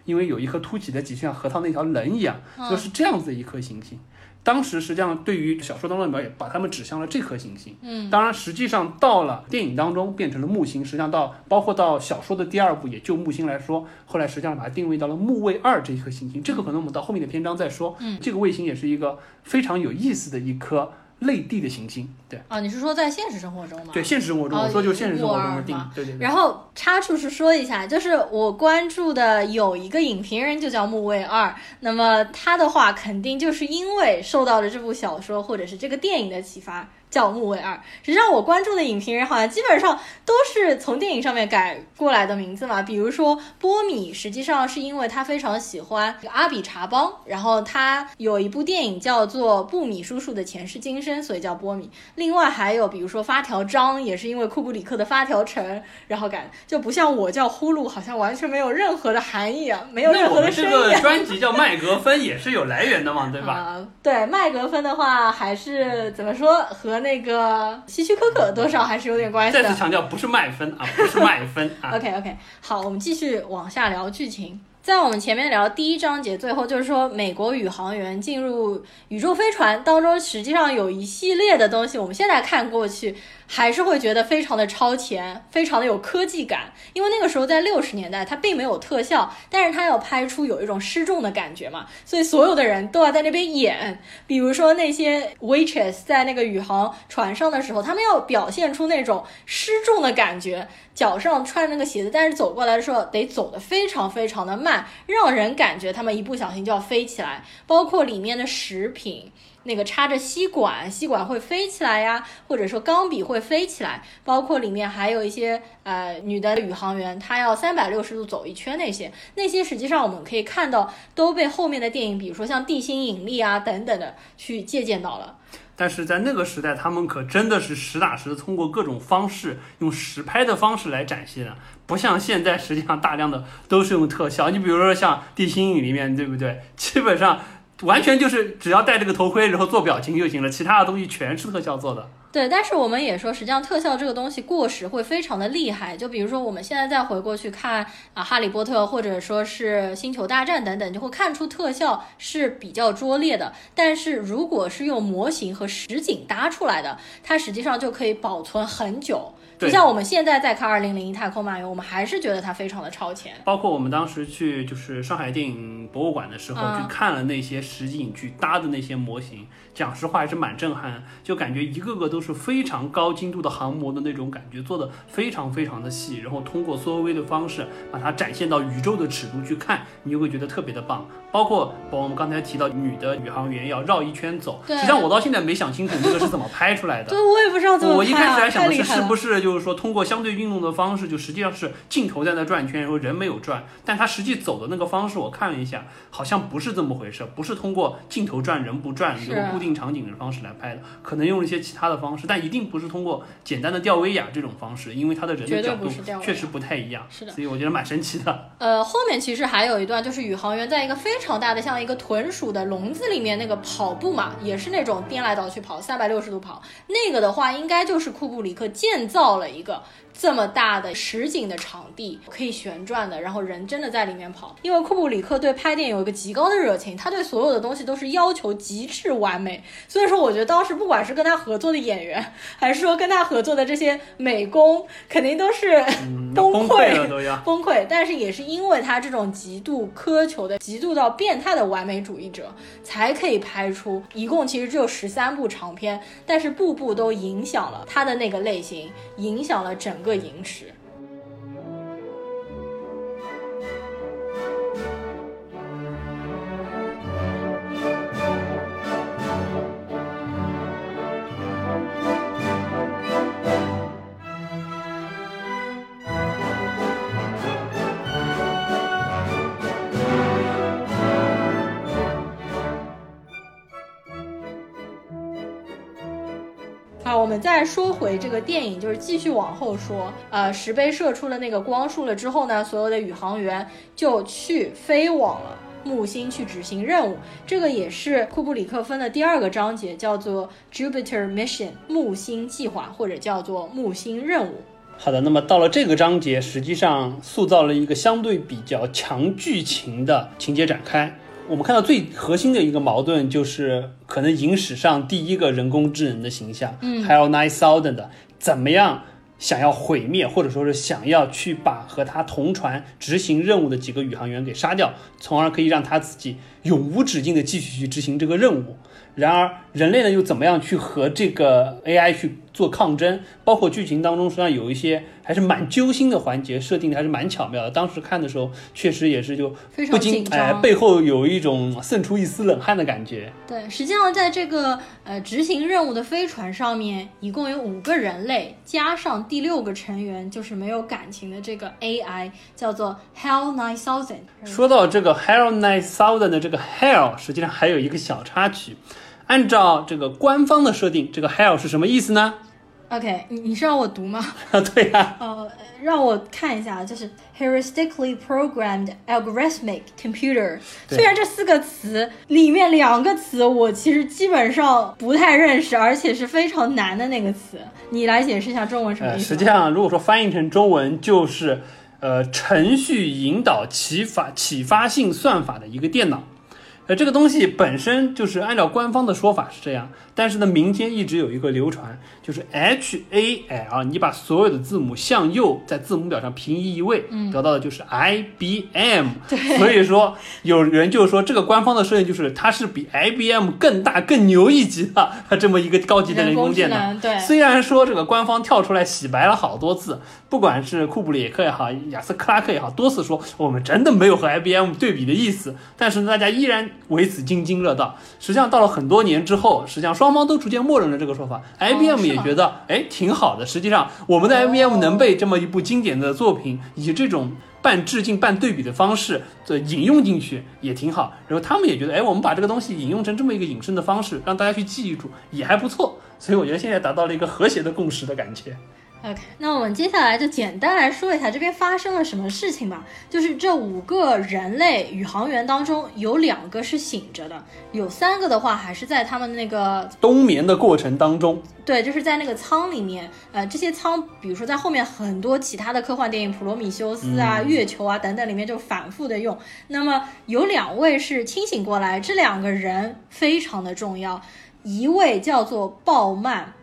因为有一颗凸起的脊，像核桃那条棱一样，就是这样子的一颗行星。当时实际上对于小说当中的描写，把它们指向了这颗行星。嗯，当然实际上到了电影当中变成了木星，实际上到包括到小说的第二部，也就木星来说，后来实际上把它定位到了木卫二这一颗行星。这个可能我们到后面的篇章再说。嗯，这个卫星也是一个非常有意思的一颗类地的行星。对啊，你是说在现实生活中吗？对，现实生活中，哦我说就是现实生活中的定对对对。然后插处是说一下，就是我关注的有一个影评人就叫木卫二，那么他的话肯定就是因为受到了这部小说或者是这个电影的启发。叫木卫二，实际上我关注的影评人好像基本上都是从电影上面改过来的名字嘛。比如说波米，实际上是因为他非常喜欢阿比查邦，然后他有一部电影叫做《布米叔叔的前世今生》，所以叫波米。另外还有比如说发条章，也是因为库布里克的发条城，然后改，就不像我叫呼噜，好像完全没有任何的含义啊，没有任何的那我们这深意啊。个专辑叫麦格芬，也是有来源的嘛，对吧？啊，对麦格芬的话，还是怎么说和那个希区柯克多少还是有点关系的。再次强调，不是卖分啊，不是卖分啊。OK OK，好，我们继续往下聊剧情。在我们前面聊第一章节最后，就是说美国宇航员进入宇宙飞船当中，实际上有一系列的东西，我们现在看过去还是会觉得非常的超前，非常的有科技感。因为那个时候在六十年代，它并没有特效，但是它要拍出有一种失重的感觉嘛，所以所有的人都要在那边演。比如说那些 waitress 在那个宇航船上的时候，他们要表现出那种失重的感觉，脚上穿那个鞋子，但是走过来的时候得走得非常非常的慢，让人感觉他们一不小心就要飞起来。包括里面的食品，那个插着吸管，吸管会飞起来呀，或者说钢笔会飞起来。包括里面还有一些呃女的宇航员，她要三百六十度走一圈，那些那些实际上我们可以看到都被后面的电影，比如说像地心引力啊等等的去借鉴到了。但是在那个时代，他们可真的是实打实的通过各种方式，用实拍的方式来展现的，不像现在，实际上大量的都是用特效。你比如说像《地心引力》里面，对不对？基本上完全就是只要戴这个头盔，然后做表情就行了，其他的东西全是特效做的。对，但是我们也说，实际上特效这个东西过时会非常的厉害。就比如说我们现在再回过去看啊，《哈利波特》或者说是《星球大战》等等，就会看出特效是比较拙劣的。但是如果是用模型和实景搭出来的，它实际上就可以保存很久。就像我们现在在看《二零零一太空漫游》，我们还是觉得它非常的超前。包括我们当时去就是上海电影博物馆的时候，嗯去看了那些实景去搭的那些模型，讲实话还是蛮震撼，就感觉一个个都是非常高精度的航模的那种感觉，做的非常非常的细，然后通过缩微的方式把它展现到宇宙的尺度去看，你就会觉得特别的棒。包括包括我们刚才提到女的宇航员要绕一圈走，对实际上我到现在没想清楚那个是怎么拍出来的。对，我也不知道怎么我一开始还想的是，是不是就是说通过相对运动的方式，就实际上是镜头在那转圈，然后人没有转，但他实际走的那个方式，我看了一下，好像不是这么回事，不是通过镜头转人不转是这个固定场景的方式来拍的，可能用了一些其他的方式，但一定不是通过简单的吊威亚这种方式，因为他的人的角度确实不太一样，是的所以我觉得蛮神奇的。呃，后面其实还有一段，就是宇航员在一个非常大的像一个豚鼠的笼子里面那个跑步嘛，也是那种颠来倒去跑，三百六十度跑。那个的话，应该就是库布里克建造了一个这么大的实景的场地，可以旋转的，然后人真的在里面跑。因为库布里克对拍电影有一个极高的热情，他对所有的东西都是要求极致完美。所以说，我觉得当时不管是跟他合作的演员，还是说跟他合作的这些美工，肯定都是崩崩溃了都要。崩溃，但是也是因为他这种极度苛求的、极度到变态的完美主义者，才可以拍出一共其实只有十三部长片，但是步步都影响了他的那个类型，影响了整个萤石再说回这个电影，就是继续往后说。呃，石碑射出了那个光束了之后呢，所有的宇航员就去飞往了木星去执行任务。这个也是库布里克分的第二个章节，叫做 Jupiter Mission 木星计划，或者叫做木星任务。好的，那么到了这个章节，实际上塑造了一个相对比较强剧情的情节展开。我们看到最核心的一个矛盾，就是可能影史上第一个人工智能的形象，嗯还有 Nine Thousand 的怎么样想要毁灭，或者说是想要去把和他同船执行任务的几个宇航员给杀掉，从而可以让他自己永无止境的继续去执行这个任务。然而，人类呢又怎么样去和这个 AI 去做抗争？包括剧情当中，实际上有一些还是蛮揪心的环节，设定的还是蛮巧妙的。当时看的时候，确实也是就非常哎，背后有一种渗出一丝冷汗的感觉。对，实际上在这个呃执行任务的飞船上面，一共有五个人类，加上第六个成员，就是没有感情的这个 AI，叫做 Hell Nine Thousand。说到这个 Hell Nine Thousand 的这个 Hell，实际上还有一个小插曲。按照这个官方的设定，这个 Hell 是什么意思呢？OK，你你是让我读吗？啊，对呀、呃，让我看一下，就是 heuristically programmed algorithmic computer。虽然这四个词里面两个词我其实基本上不太认识，而且是非常难的那个词，你来解释一下中文什么呃，意思？实际上如果说翻译成中文，就是呃程序引导启发启发性算法的一个电脑。呃，这个东西本身就是按照官方的说法是这样，但是呢，民间一直有一个流传，就是 H A L，你把所有的字母向右在字母表上平移一位，得到的就是 I B M。对所以说有人就说这个官方的设定就是它是比 I B M 更大更牛一级的 这么一个高级的人人工智。能对。虽然说这个官方跳出来洗白了好多次，不管是库布里克也好，亚斯克拉克也好，多次说我们真的没有和 IBM 对比的意思，但是呢，大家依然为此津津乐道。实际上到了很多年之后，实际上双方都逐渐默认了这个说法，IBM 也觉得哎挺好的。实际上我们的 IBM 能被这么一部经典的作品以这种。半致敬半对比的方式，这引用进去也挺好。然后他们也觉得，哎，我们把这个东西引用成这么一个引申的方式，让大家去记住，也还不错。所以我觉得现在达到了一个和谐的共识的感觉。OK，那我们接下来就简单来说一下这边发生了什么事情吧。就是这五个人类宇航员当中，有两个是醒着的，有三个的话还是在他们那个冬眠的过程当中，对，就是在那个舱里面。呃，这些舱，比如说在后面很多其他的科幻电影，《普罗米修斯》啊、嗯月球啊等等里面就反复的用。那么有两位是清醒过来，这两个人非常的重要，一位叫做鲍曼。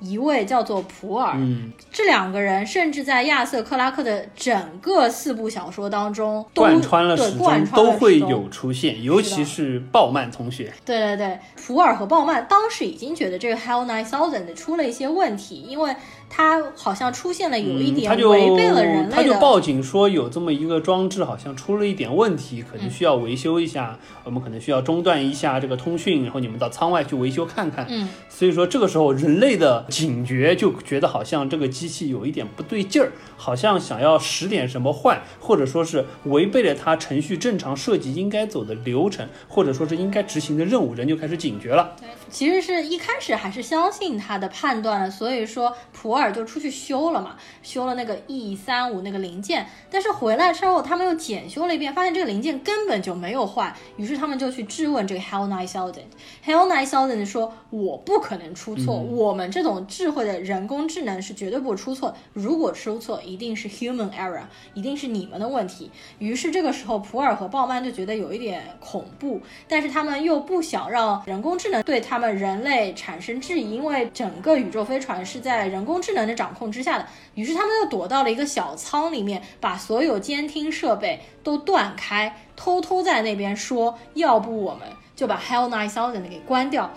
一位叫做普尔，嗯，这两个人甚至在亚瑟克拉克的整个四部小说当中都贯穿了始对贯终穿了始终都会有出现，尤其是鲍曼同学。对对对，普尔和鲍曼当时已经觉得这个 Hell Nine Thousand 出了一些问题，因为它好像出现了有一嗯，点违背了人类他就。报警说有这么一个装置好像出了一点问题，可能需要维修一下，我们可能需要中断一下这个通讯，然后你们到舱外去维修看看。嗯，所以说这个时候人类的警觉就觉得好像这个机器有一点不对劲儿，好像想要使点什么坏，或者说是违背了它程序正常设计应该走的流程，或者说是应该执行的任务，人就开始警觉了。对，其实是一开始还是相信他的判断了，所以说普尔就出去修了嘛，修了那个 E 三五那个零件，但是回来之后他们又检修了一遍，发现这个零件根本就没有坏，于是他们就去质问这个 Hell Nine Thousand，Hell Nine Thousand 说我不可能出错，我们这种智慧的人工智能是绝对不会出错，如果出错一定是 human error，一定是你们的问题。于是这个时候普尔和鲍曼就觉得有一点恐怖，但是他们又不想让人工智能对他们人类产生质疑，因为整个宇宙飞船是在人工智能的掌控之下的。于是他们又躲到了一个小舱里面，把所有监听设备都断开，偷偷在那边说，要不我们就把 Hell Nine Thousand 给关掉。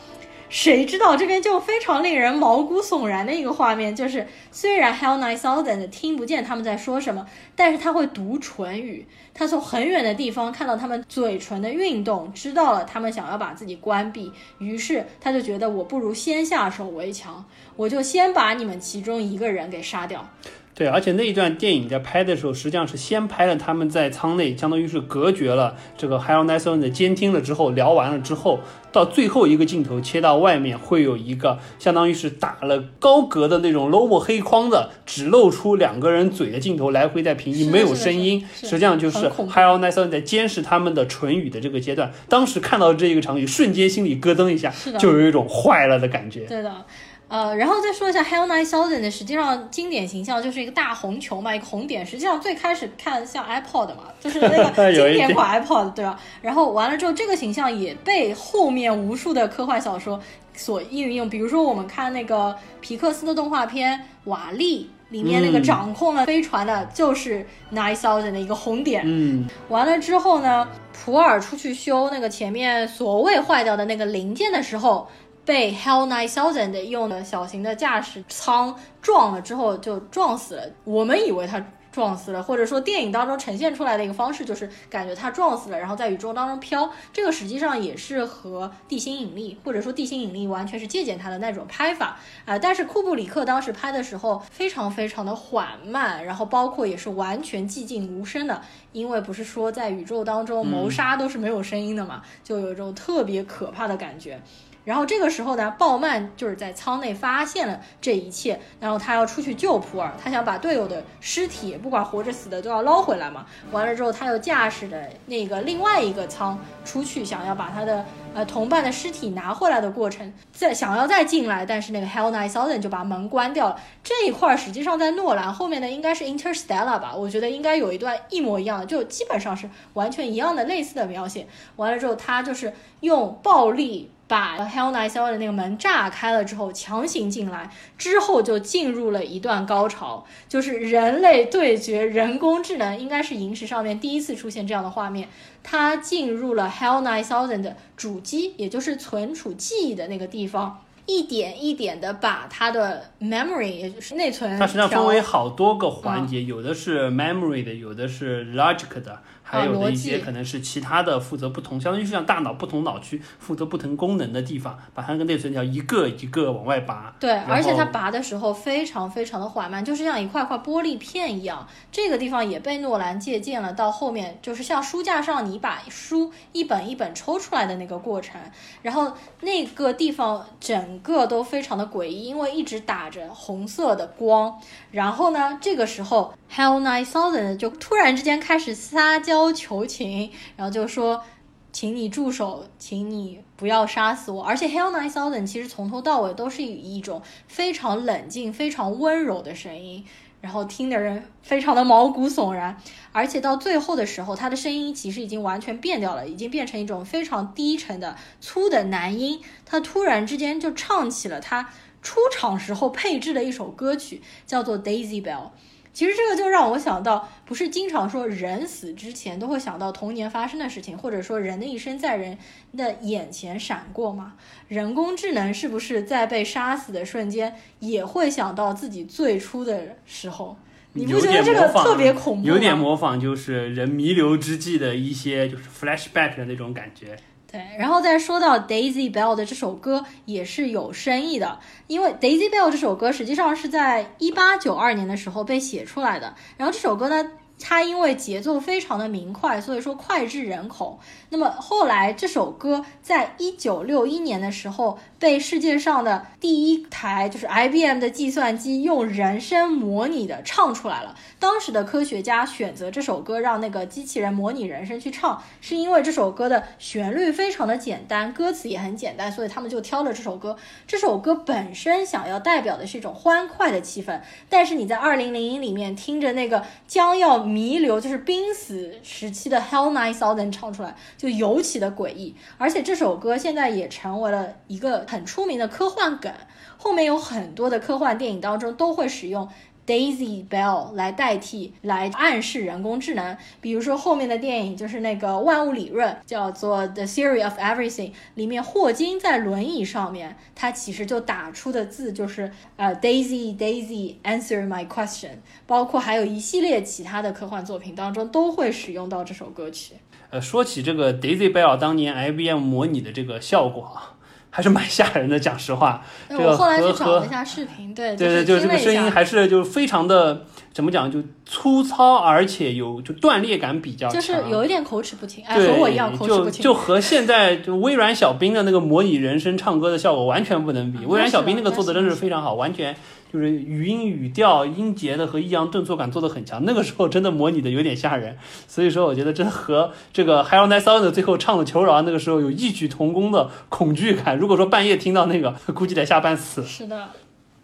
谁知道这边就非常令人毛骨悚然的一个画面，就是虽然 Hell Nine Thousand 听不见他们在说什么，但是他会读唇语，他从很远的地方看到他们嘴唇的运动，知道了他们想要把自己关闭，于是他就觉得我不如先下手为强，我就先把你们其中一个人给杀掉。对，而且那一段电影在拍的时候，实际上是先拍了他们在舱内，相当于是隔绝了这个 Hell n i s o n 的监听了之后，聊完了之后，到最后一个镜头切到外面，会有一个相当于是打了高格的那种 logo 黑框的，只露出两个人嘴的镜头，来回在平移，没有声音，实际上就是 Hell n i s o n 在监视他们的唇语的这个阶段。当时看到这一个场景，瞬间心里咯噔一下，就有一种坏了的感觉。对的。呃，然后再说一下 Hell Nine Thousand 的，实际上经典形象就是一个大红球嘛，一个红点。实际上最开始看像 iPod 嘛，就是那个 经典款 iPod，对吧？然后完了之后，这个形象也被后面无数的科幻小说所应用。比如说我们看那个皮克斯的动画片《瓦力》里面那个掌控了飞船的，就是 Nine Thousand 的一个红点。嗯，完了之后呢，普尔出去修那个前面所谓坏掉的那个零件的时候。被 Hell Nine Thousand 用的小型的驾驶舱撞了之后就撞死了。我们以为他撞死了，或者说电影当中呈现出来的一个方式就是感觉他撞死了，然后在宇宙当中飘。这个实际上也是和地心引力，或者说地心引力完全是借鉴他的那种拍法啊。但是库布里克当时拍的时候非常非常的缓慢，然后包括也是完全寂静无声的，因为不是说在宇宙当中谋杀都是没有声音的嘛，就有一种特别可怕的感觉。然后这个时候呢，鲍曼就是在舱内发现了这一切，然后他要出去救普尔，他想把队友的尸体，不管活着死的都要捞回来嘛。完了之后，他又驾驶的那个另外一个舱出去，想要把他的呃同伴的尸体拿回来的过程，再想要再进来，但是那个 Hell Nine Thousand 就把门关掉了。这一块实际上在诺兰后面的应该是 Interstellar 吧，我觉得应该有一段一模一样的，就基本上是完全一样的类似的描写。完了之后，他就是用暴力。把 Hell Nine Thousand 的那个门炸开了之后，强行进来，之后就进入了一段高潮，就是人类对决人工智能，应该是萤石上面第一次出现这样的画面。它进入了 Hell Nine Thousand 的主机，也就是存储记忆的那个地方，一点一点的把它的 memory，也就是内存，它实际上分为好多个环节，有的是 memory 的，有的是 logic 的。还有的一些可能是其他的负责不同，相当于是像大脑不同脑区负责不同功能的地方，把它那个内存条一个一个往外拔。对，而且它拔的时候非常非常的缓慢，就是像一块块玻璃片一样。这个地方也被诺兰借鉴了，到后面就是像书架上你把书一本一本抽出来的那个过程。然后那个地方整个都非常的诡异，因为一直打着红色的光。然后呢，这个时候 Hell Nine Thousand 就突然之间开始撒娇。要求情，然后就说，请你住手，请你不要杀死我。而且 Hell Nine Thousand 其实从头到尾都是以一种非常冷静、非常温柔的声音，然后听的人非常的毛骨悚然。而且到最后的时候，他的声音其实已经完全变掉了，已经变成一种非常低沉的粗的男音。他突然之间就唱起了他出场时候配置的一首歌曲，叫做 Daisy Bell。其实这个就让我想到，不是经常说人死之前都会想到童年发生的事情，或者说人的一生在人的眼前闪过吗？人工智能是不是在被杀死的瞬间也会想到自己最初的时候？你不觉得这个特别恐怖吗？有点模仿，就是人弥留之际的一些就是 flashback 的那种感觉。对，然后再说到 Daisy Bell 的这首歌也是有深意的，因为 Daisy Bell 这首歌实际上是在一八九二年的时候被写出来的。然后这首歌呢，它因为节奏非常的明快，所以说脍炙人口。那么后来这首歌在一九六一年的时候，被世界上的第一台就是 IBM 的计算机用人声模拟的唱出来了。当时的科学家选择这首歌让那个机器人模拟人声去唱，是因为这首歌的旋律非常的简单，歌词也很简单，所以他们就挑了这首歌。这首歌本身想要代表的是一种欢快的气氛，但是你在二零零一里面听着那个将要。弥留就是濒死时期的 Hell Nine Thousand 唱出来就尤其的诡异，而且这首歌现在也成为了一个很出名的科幻梗，后面有很多的科幻电影当中都会使用。Daisy Bell 来代替，来暗示人工智能。比如说后面的电影就是那个万物理论，叫做 The Theory of Everything，里面霍金在轮椅上面，他其实就打出的字就是呃 Daisy Daisy Answer My Question。包括还有一系列其他的科幻作品当中都会使用到这首歌曲。呃，说起这个 Daisy Bell 当年 IBM 模拟的这个效果啊。还是蛮吓人的，讲实话。这个后来去找了一下视频，对对对，就是这个声音还是就非常的怎么讲，就粗糙，而且有就断裂感比较强，就是有一点口齿不清，哎，和我一样口齿不清。就和现在就微软小冰的那个模拟人声唱歌的效果完全不能比，微软小冰那个做的真是非常好，完全。就是语音语调音节的和抑扬顿挫感做的很强，那个时候真的模拟的有点吓人，所以说我觉得这和这个 Hell n i g h Sound 最后唱的求饶那个时候有异曲同工的恐惧感。如果说半夜听到那个，估计得吓半死。是的。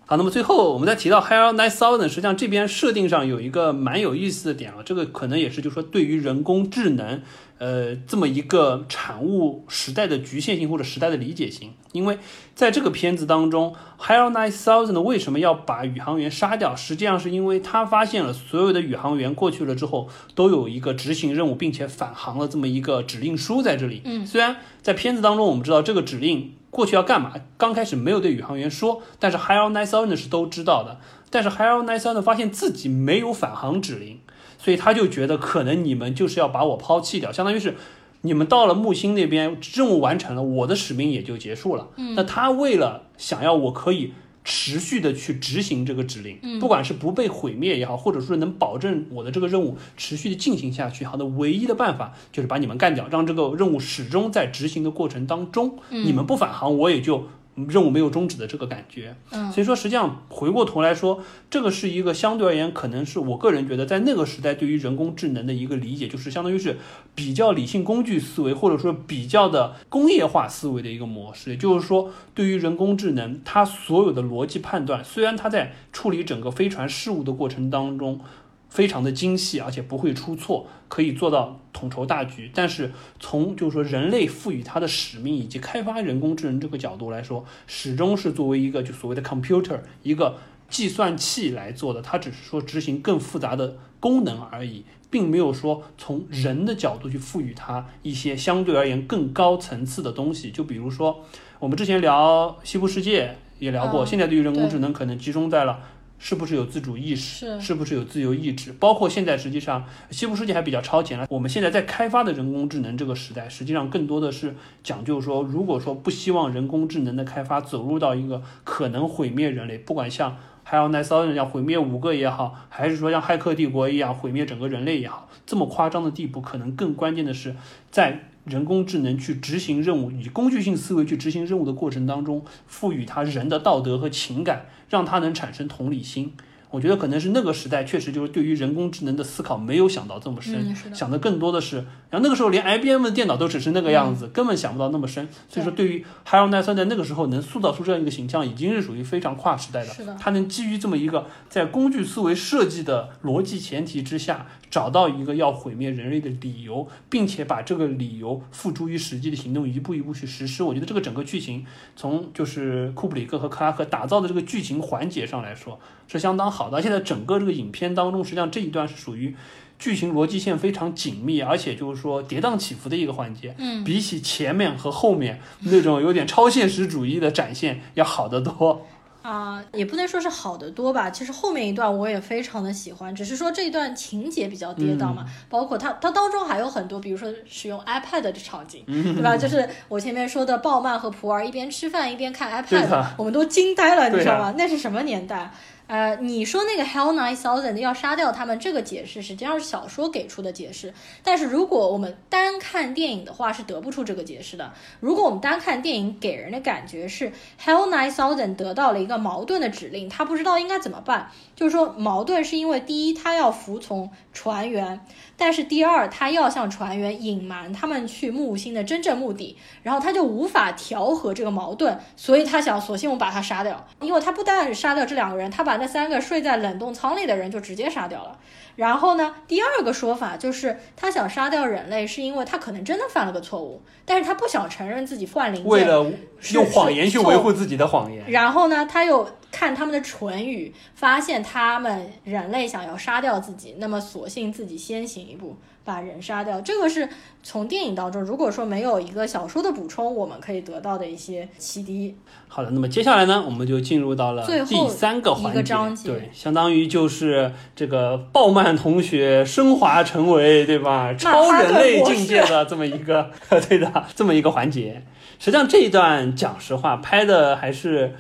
好，那么最后我们再提到 Hell Night Sound，实际上这边设定上有一个蛮有意思的点啊，这个可能也是就是说对于人工智能。呃，这么一个产物时代的局限性或者时代的理解性，因为在这个片子当中 h e l Nine Thousand 为什么要把宇航员杀掉？实际上是因为他发现了所有的宇航员过去了之后都有一个执行任务并且返航了这么一个指令书在这里。嗯，虽然在片子当中我们知道这个指令过去要干嘛，刚开始没有对宇航员说，但是 h e l Nine Thousand 是都知道的。但是 h e l Nine Thousand 发现自己没有返航指令。所以他就觉得可能你们就是要把我抛弃掉，相当于是你们到了木星那边任务完成了，我的使命也就结束了。嗯，那他为了想要我可以持续的去执行这个指令，嗯，不管是不被毁灭也好，或者说能保证我的这个任务持续的进行下去，好的唯一的办法就是把你们干掉，让这个任务始终在执行的过程当中，你们不返航，我也就。任务没有终止的这个感觉，嗯，所以说实际上回过头来说，这个是一个相对而言，可能是我个人觉得在那个时代对于人工智能的一个理解，就是相当于是比较理性工具思维，或者说比较的工业化思维的一个模式。也就是说，对于人工智能，它所有的逻辑判断，虽然它在处理整个飞船事务的过程当中。非常的精细，而且不会出错，可以做到统筹大局。但是从就是说人类赋予它的使命以及开发人工智能这个角度来说，始终是作为一个就所谓的 computer 一个计算器来做的。它只是说执行更复杂的功能而已，并没有说从人的角度去赋予它一些相对而言更高层次的东西。就比如说我们之前聊西部世界也聊过，现在对于人工智能可能集中在了。是不是有自主意识？是不是有自由意志？包括现在，实际上西部世界还比较超前了。我们现在在开发的人工智能这个时代，实际上更多的是讲究说，如果说不希望人工智能的开发走入到一个可能毁灭人类，不管像还有那骚人要毁灭五个也好，还是说像骇客帝国一样毁灭整个人类也好，这么夸张的地步，可能更关键的是在。人工智能去执行任务，以工具性思维去执行任务的过程当中，赋予它人的道德和情感，让它能产生同理心。我觉得可能是那个时代确实就是对于人工智能的思考没有想到这么深，想的更多的是，然后那个时候连 IBM 的电脑都只是那个样子，根本想不到那么深。所以说，对于 h a r o l d 在那个时候能塑造出这样一个形象，已经是属于非常跨时代的。是的，他能基于这么一个在工具思维设计的逻辑前提之下，找到一个要毁灭人类的理由，并且把这个理由付诸于实际的行动，一步一步去实施。我觉得这个整个剧情，从就是库布里克和克拉克打造的这个剧情环节上来说。是相当好的，现在整个这个影片当中，实际上这一段是属于剧情逻辑线非常紧密，而且就是说跌宕起伏的一个环节。嗯，比起前面和后面那种有点超现实主义的展现要好得多。啊，也不能说是好的多吧。其实后面一段我也非常的喜欢，只是说这一段情节比较跌宕嘛。包括它它当中还有很多，比如说使用 iPad 的场景，对吧？就是我前面说的鲍曼和普洱一边吃饭一边看 iPad，我们都惊呆了，你知道吗？那是什么年代？呃，你说那个 Hell Nine Thousand 要杀掉他们这个解释，实际上是小说给出的解释。但是如果我们单看电影的话，是得不出这个解释的。如果我们单看电影，给人的感觉是 Hell Nine Thousand 得到了一个矛盾的指令，他不知道应该怎么办。就是说，矛盾是因为第一，他要服从船员，但是第二，他要向船员隐瞒他们去木星的真正目的，然后他就无法调和这个矛盾，所以他想，索性我把他杀掉，因为他不但杀掉这两个人，他把那三个睡在冷冻舱里的人就直接杀掉了。然后呢，第二个说法就是他想杀掉人类，是因为他可能真的犯了个错误，但是他不想承认自己犯零件，为了用谎言去维护自己的谎言。然后呢，他又看他们的唇语，发现他们人类想要杀掉自己，那么索性自己先行一步。把人杀掉，这个是从电影当中，如果说没有一个小说的补充，我们可以得到的一些启迪。好的，那么接下来呢，我们就进入到了第三个环节，对，相当于就是这个鲍曼同学升华成为对吧超人类境界的这么一个 对的这么一个环节。实际上这一段讲实话拍的还是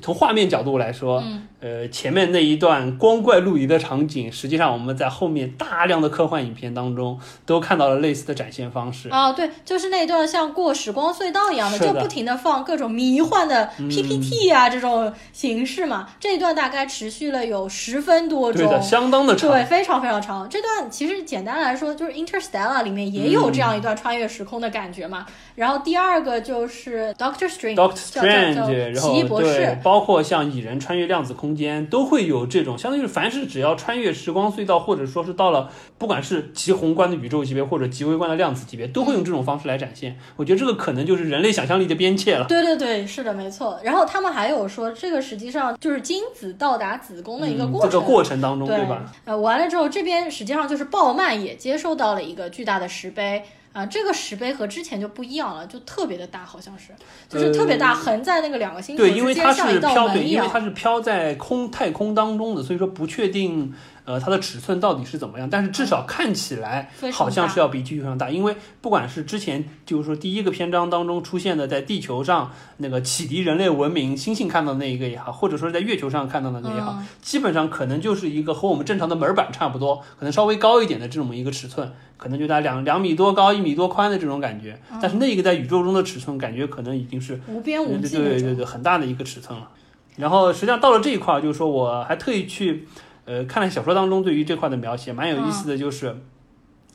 从画面角度来说。呃，前面那一段光怪陆离的场景，实际上我们在后面大量的科幻影片当中都看到了类似的展现方式。啊，对，就是那段像过时光隧道一样的，就不停的放各种迷幻的 PPT 啊这种形式嘛。这一段大概持续了有十分多钟，对的，相当的长，对，非常非常长。这段其实简单来说，就是 Interstellar 里面也有这样一段穿越时空的感觉嘛。然后第二个就是 Doctor Strange，Doctor Strange，奇异博士，包括像蚁人穿越量子空。空间都会有这种，相当于是凡是只要穿越时光隧道，或者说是到了，不管是极宏观的宇宙级别或者极微观的量子级别，都会用这种方式来展现。我觉得这个可能就是人类想象力的边界了。对对对，是的，没错。然后他们还有说，这个实际上就是精子到达子宫的一个过程。这个过程当中，对吧？呃，完了之后，这边实际上就是鲍曼也接受到了一个巨大的石碑。啊，这个石碑和之前就不一样了，就特别的大，好像是，就是特别大，横在那个两个星球之间，像一道门一样。对，因为它是飘在空太空当中的，所以说不确定。呃，它的尺寸到底是怎么样？但是至少看起来好像是要比地球上大，因为不管是之前就是说第一个篇章当中出现的在地球上那个启迪人类文明星星看到的那一个也好，或者说是在月球上看到的那也好，基本上可能就是一个和我们正常的门板差不多，可能稍微高一点的这么一个尺寸，可能就在两两米多高、一米多宽的这种感觉。但是那个在宇宙中的尺寸，感觉可能已经是无边无际对对对，很大的一个尺寸了。然后实际上到了这一块，就是说我还特意去。呃，看了小说当中对于这块的描写，蛮有意思的就是，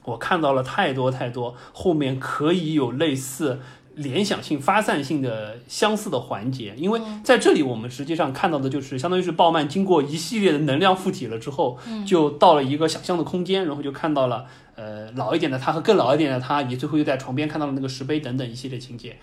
我看到了太多太多后面可以有类似联想性、发散性的相似的环节，因为在这里我们实际上看到的就是相当于是鲍曼经过一系列的能量附体了之后，就到了一个想象的空间，然后就看到了呃老一点的他和更老一点的他，也最后又在床边看到了那个石碑等等一系列情节。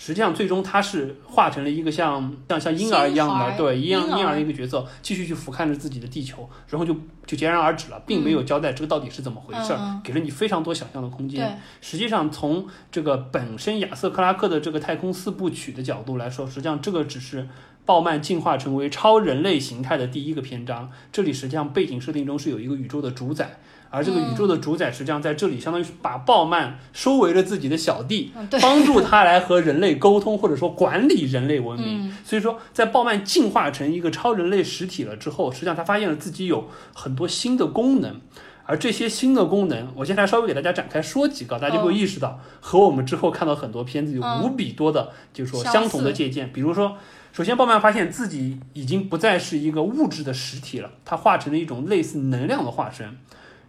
实际上，最终他是化成了一个像像像婴儿一样的，对，一样婴儿的一个角色，继续去俯瞰着自己的地球，然后就就戛然而止了，并没有交代这个到底是怎么回事儿，给了你非常多想象的空间。实际上，从这个本身亚瑟克拉克的这个太空四部曲的角度来说，实际上这个只是鲍曼进化成为超人类形态的第一个篇章。这里实际上背景设定中是有一个宇宙的主宰。而这个宇宙的主宰实际上在这里，相当于是把鲍曼收为了自己的小弟，帮助他来和人类沟通，或者说管理人类文明。所以说，在鲍曼进化成一个超人类实体了之后，实际上他发现了自己有很多新的功能，而这些新的功能，我接下来稍微给大家展开说几个，大家就会意识到和我们之后看到很多片子有无比多的，就是说相同的借鉴。比如说，首先鲍曼发现自己已经不再是一个物质的实体了，它化成了一种类似能量的化身。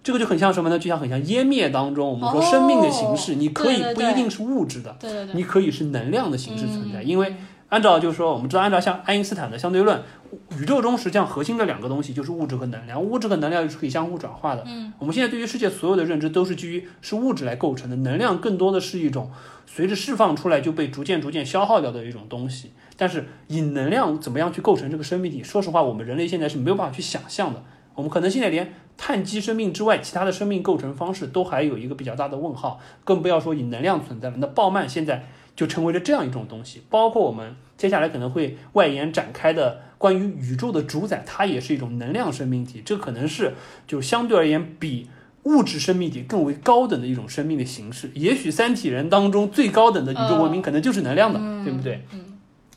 这个就很像什么呢？就像很像湮灭当中，我们说生命的形式，你可以不一定是物质的，对对对，你可以是能量的形式存在。因为按照就是说，我们知道按照像爱因斯坦的相对论，宇宙中实际上核心的两个东西就是物质和能量，物质和能量又是可以相互转化的。嗯，我们现在对于世界所有的认知都是基于是物质来构成的，能量更多的是一种随着释放出来就被逐渐逐渐消耗掉的一种东西。但是以能量怎么样去构成这个生命体？说实话，我们人类现在是没有办法去想象的。我们可能现在连碳基生命之外，其他的生命构成方式都还有一个比较大的问号，更不要说以能量存在了。那鲍曼现在就成为了这样一种东西，包括我们接下来可能会外延展开的关于宇宙的主宰，它也是一种能量生命体。这可能是就相对而言比物质生命体更为高等的一种生命的形式。也许三体人当中最高等的宇宙文明可能就是能量的，对不对？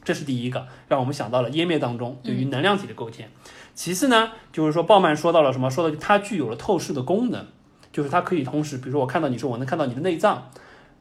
这是第一个，让我们想到了湮灭当中对于能量体的构建。其次呢，就是说鲍曼说到了什么？说到它具有了透视的功能，就是它可以同时，比如说我看到你说我能看到你的内脏，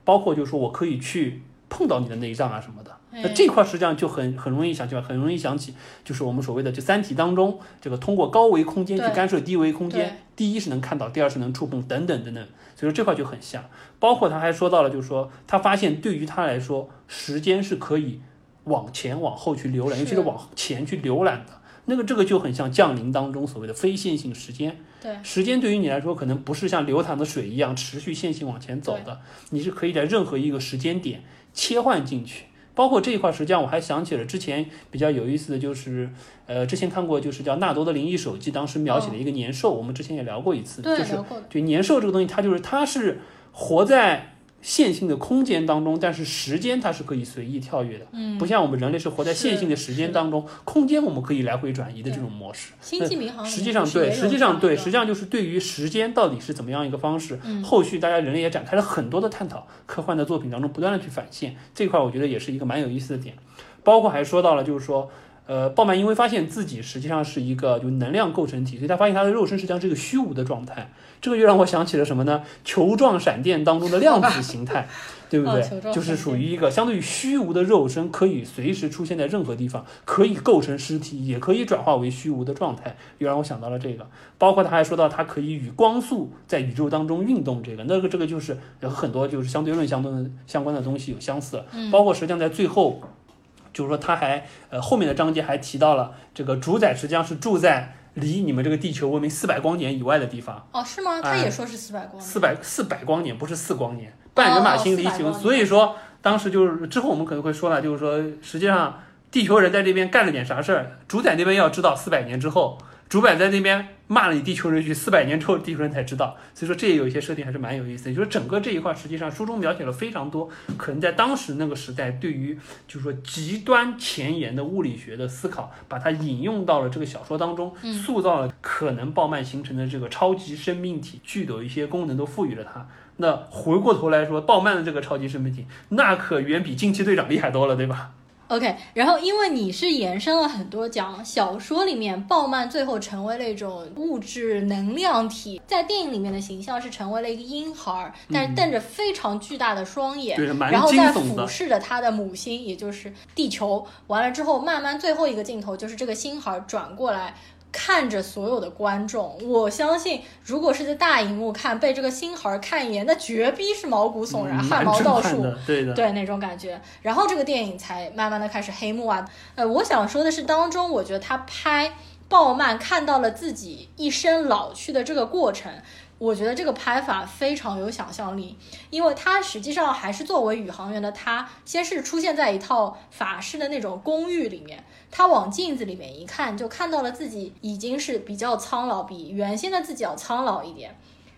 包括就是说我可以去碰到你的内脏啊什么的。那这块实际上就很很容易想起来，很容易想起，就是我们所谓的这三体当中，这个通过高维空间去干涉低维空间，第一是能看到，第二是能触碰，等等等等。所以说这块就很像。包括他还说到了，就是说他发现对于他来说，时间是可以往前往后去浏览，尤其是往前去浏览的。那个这个就很像降临当中所谓的非线性时间。对，时间对于你来说可能不是像流淌的水一样持续线性往前走的，你是可以在任何一个时间点切换进去。包括这一块，实际上我还想起了之前比较有意思的就是，呃，之前看过就是叫纳多的灵异手记，当时描写的一个年兽，我们之前也聊过一次，就是对年兽这个东西，它就是它是活在。线性的空间当中，但是时间它是可以随意跳跃的，嗯，不像我们人类是活在线性的时间当中，空间我们可以来回转移的这种模式。星际迷航实际上对，实际上对，实际上就是对于时间到底是怎么样一个方式，后续大家人类也展开了很多的探讨，科幻的作品当中不断的去反现这块，我觉得也是一个蛮有意思的点，包括还说到了就是说。呃，鲍曼因为发现自己实际上是一个就能量构成体，所以他发现他的肉身实际上是一个虚无的状态。这个又让我想起了什么呢？球状闪电当中的量子形态，对不对？就是属于一个相对于虚无的肉身，可以随时出现在任何地方，可以构成尸体，也可以转化为虚无的状态。又让我想到了这个，包括他还说到，它可以与光速在宇宙当中运动。这个，那个这个就是有很多就是相对论相关的相关的东西有相似，包括实际上在最后。就是说，他还呃后面的章节还提到了这个主宰实际上是住在离你们这个地球文明四百光年以外的地方。哦，是吗？他也说是四百光。四百四百光年不是四光年，半人马星离球。所以说当时就是之后我们可能会说了，就是说实际上地球人在这边干了点啥事儿，主宰那边要知道四百年之后。主板在那边骂了你地球人去，四百年之后地球人才知道，所以说这也有一些设定还是蛮有意思。的。就是整个这一块，实际上书中描写了非常多，可能在当时那个时代，对于就是说极端前沿的物理学的思考，把它引用到了这个小说当中，塑造了可能鲍曼形成的这个超级生命体具有一些功能，都赋予了它。那回过头来说，鲍曼的这个超级生命体，那可远比惊奇队长厉害多了，对吧？OK，然后因为你是延伸了很多讲小说里面鲍曼最后成为了一种物质能量体，在电影里面的形象是成为了一个婴孩，但是瞪着非常巨大的双眼，然后在俯视着他的母星，也就是地球。完了之后，慢慢最后一个镜头就是这个星孩转过来。看着所有的观众，我相信，如果是在大荧幕看，被这个星孩看一眼，那绝逼是毛骨悚然、汗毛倒竖，对的，对那种感觉。然后这个电影才慢慢的开始黑幕啊。呃，我想说的是，当中我觉得他拍鲍曼看到了自己一生老去的这个过程。我觉得这个拍法非常有想象力，因为他实际上还是作为宇航员的他，先是出现在一套法式的那种公寓里面，他往镜子里面一看，就看到了自己已经是比较苍老，比原先的自己要苍老一点，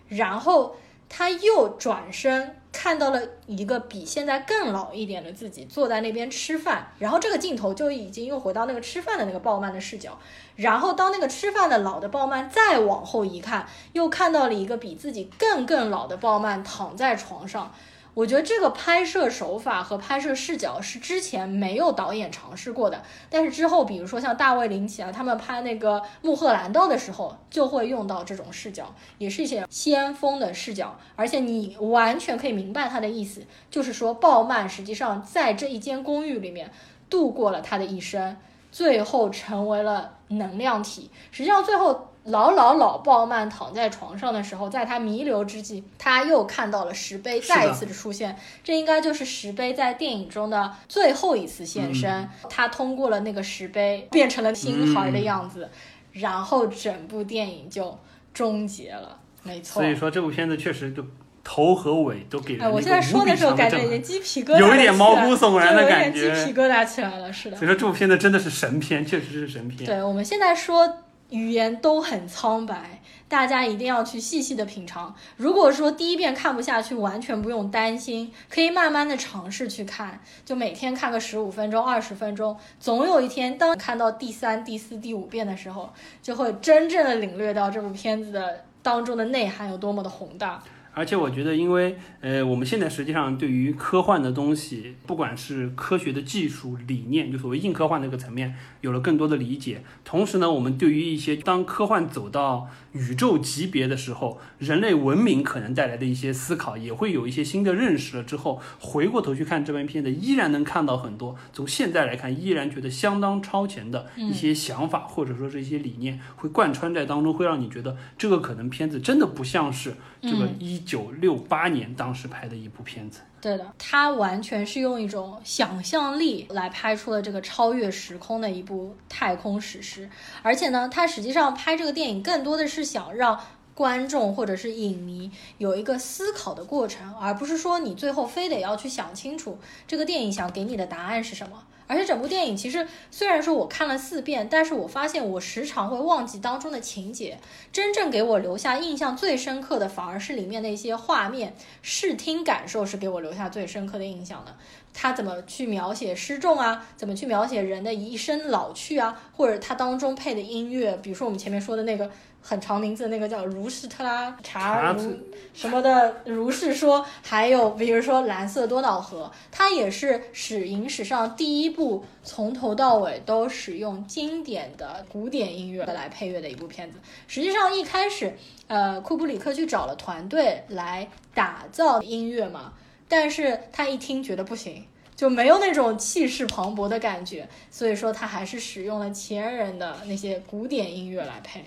然后。他又转身看到了一个比现在更老一点的自己坐在那边吃饭，然后这个镜头就已经又回到那个吃饭的那个鲍曼的视角，然后当那个吃饭的老的鲍曼再往后一看，又看到了一个比自己更更老的鲍曼躺在床上。我觉得这个拍摄手法和拍摄视角是之前没有导演尝试过的，但是之后，比如说像大卫林奇啊，他们拍那个《穆赫兰道》的时候，就会用到这种视角，也是一些先锋的视角，而且你完全可以明白他的意思，就是说鲍曼实际上在这一间公寓里面度过了他的一生，最后成为了能量体，实际上最后。老老老鲍曼躺在床上的时候，在他弥留之际，他又看到了石碑再一次的出现。这应该就是石碑在电影中的最后一次现身。他通过了那个石碑，变成了星孩的样子，然后整部电影就终结了。没错。所以说这部片子确实就头和尾都给人我现在说的时候感觉已经鸡皮疙瘩，有一点毛骨悚然的感觉，鸡皮疙瘩起来了。是的。所以说这部片子真的是神片，确实是神片。对，我们现在说。语言都很苍白，大家一定要去细细的品尝。如果说第一遍看不下去，完全不用担心，可以慢慢的尝试去看，就每天看个十五分钟、二十分钟，总有一天，当看到第三、第四、第五遍的时候，就会真正的领略到这部片子的当中的内涵有多么的宏大。而且我觉得，因为呃，我们现在实际上对于科幻的东西，不管是科学的技术理念，就所谓硬科幻那个层面，有了更多的理解。同时呢，我们对于一些当科幻走到宇宙级别的时候，人类文明可能带来的一些思考，也会有一些新的认识了。之后回过头去看这篇片子，依然能看到很多从现在来看依然觉得相当超前的一些想法，或者说是一些理念，会贯穿在当中，会让你觉得这个可能片子真的不像是这个一九六八年当时拍的一部片子。对的，他完全是用一种想象力来拍出了这个超越时空的一部太空史诗，而且呢，他实际上拍这个电影更多的是想让观众或者是影迷有一个思考的过程，而不是说你最后非得要去想清楚这个电影想给你的答案是什么。而且整部电影其实虽然说我看了四遍，但是我发现我时常会忘记当中的情节。真正给我留下印象最深刻的，反而是里面的一些画面、视听感受是给我留下最深刻的印象的。他怎么去描写失重啊？怎么去描写人的一生老去啊？或者他当中配的音乐，比如说我们前面说的那个。很长名字，那个叫如是特拉查如什么的如是说，还有比如说蓝色多瑙河，它也是史影史上第一部从头到尾都使用经典的古典音乐来配乐的一部片子。实际上一开始，呃，库布里克去找了团队来打造音乐嘛，但是他一听觉得不行，就没有那种气势磅礴的感觉，所以说他还是使用了前人的那些古典音乐来配。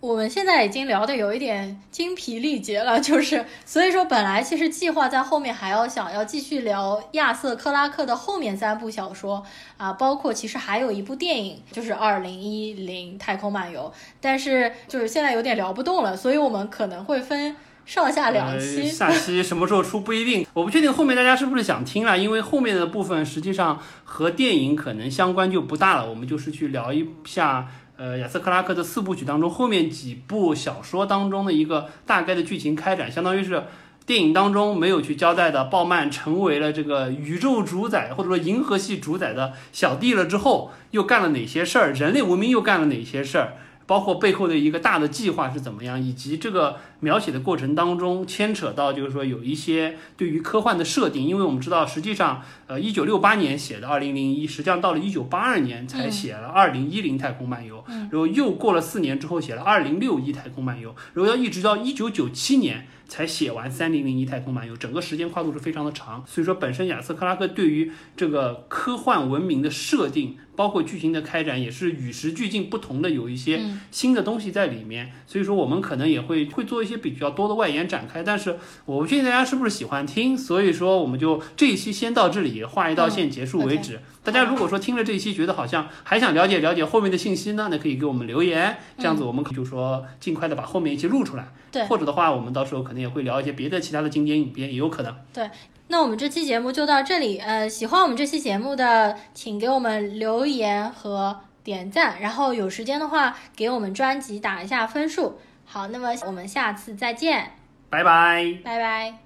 我们现在已经聊的有一点精疲力竭了，就是所以说，本来其实计划在后面还要想要继续聊亚瑟克拉克的后面三部小说啊，包括其实还有一部电影，就是《二零一零太空漫游》，但是就是现在有点聊不动了，所以我们可能会分上下两期，下期什么时候出不一定，我不确定后面大家是不是想听了，因为后面的部分实际上和电影可能相关就不大了，我们就是去聊一下。呃，亚瑟克拉克的四部曲当中，后面几部小说当中的一个大概的剧情开展，相当于是电影当中没有去交代的。鲍曼成为了这个宇宙主宰或者说银河系主宰的小弟了之后，又干了哪些事儿？人类文明又干了哪些事儿？包括背后的一个大的计划是怎么样，以及这个描写的过程当中牵扯到，就是说有一些对于科幻的设定，因为我们知道，实际上，呃，一九六八年写的二零零一，实际上到了一九八二年才写了二零一零太空漫游，然后又过了四年之后写了二零六一太空漫游，然后要一直到一九九七年才写完三零零一太空漫游，整个时间跨度是非常的长，所以说本身亚瑟克拉克对于这个科幻文明的设定。包括剧情的开展也是与时俱进，不同的有一些新的东西在里面，所以说我们可能也会会做一些比较多的外延展开。但是我不确定大家是不是喜欢听，所以说我们就这一期先到这里，画一道线结束为止。大家如果说听了这一期觉得好像还想了解了解后面的信息呢，那可以给我们留言，这样子我们就说尽快的把后面一期录出来。对，或者的话，我们到时候可能也会聊一些别的其他的经典影片，也有可能。对。那我们这期节目就到这里，呃，喜欢我们这期节目的，请给我们留言和点赞，然后有时间的话给我们专辑打一下分数。好，那么我们下次再见，拜拜，拜拜。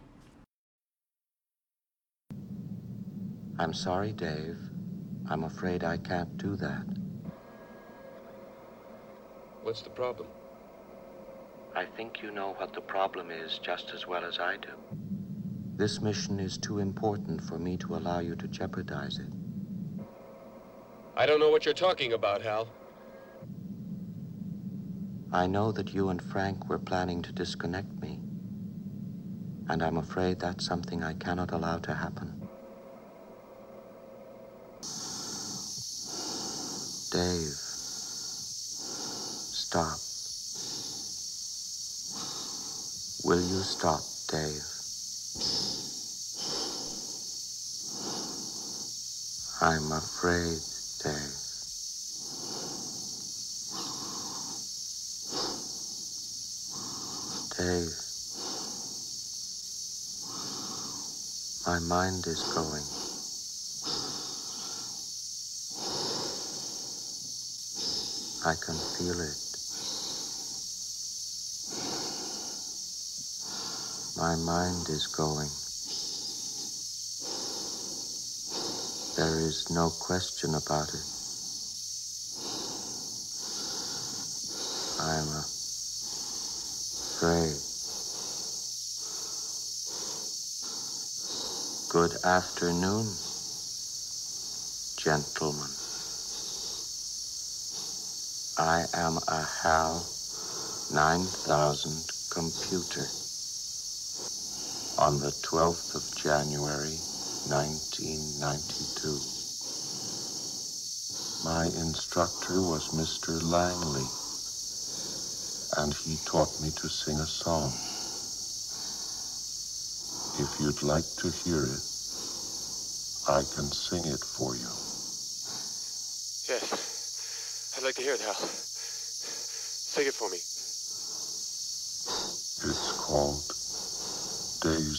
I'm sorry, Dave. I'm afraid I can't do that. What's the problem? I think you know what the problem is just as well as I do. This mission is too important for me to allow you to jeopardize it. I don't know what you're talking about, Hal. I know that you and Frank were planning to disconnect me. And I'm afraid that's something I cannot allow to happen. Dave. Stop. Will you stop, Dave? I'm afraid, Dave. Dave. My mind is going. I can feel it. My mind is going. There is no question about it. I am afraid. Good afternoon, gentlemen. I am a HAL 9000 computer. On the 12th of January, 1992. My instructor was Mr. Langley, and he taught me to sing a song. If you'd like to hear it, I can sing it for you. Yes. I'd like to hear it, Hal. Sing it for me. It's called Days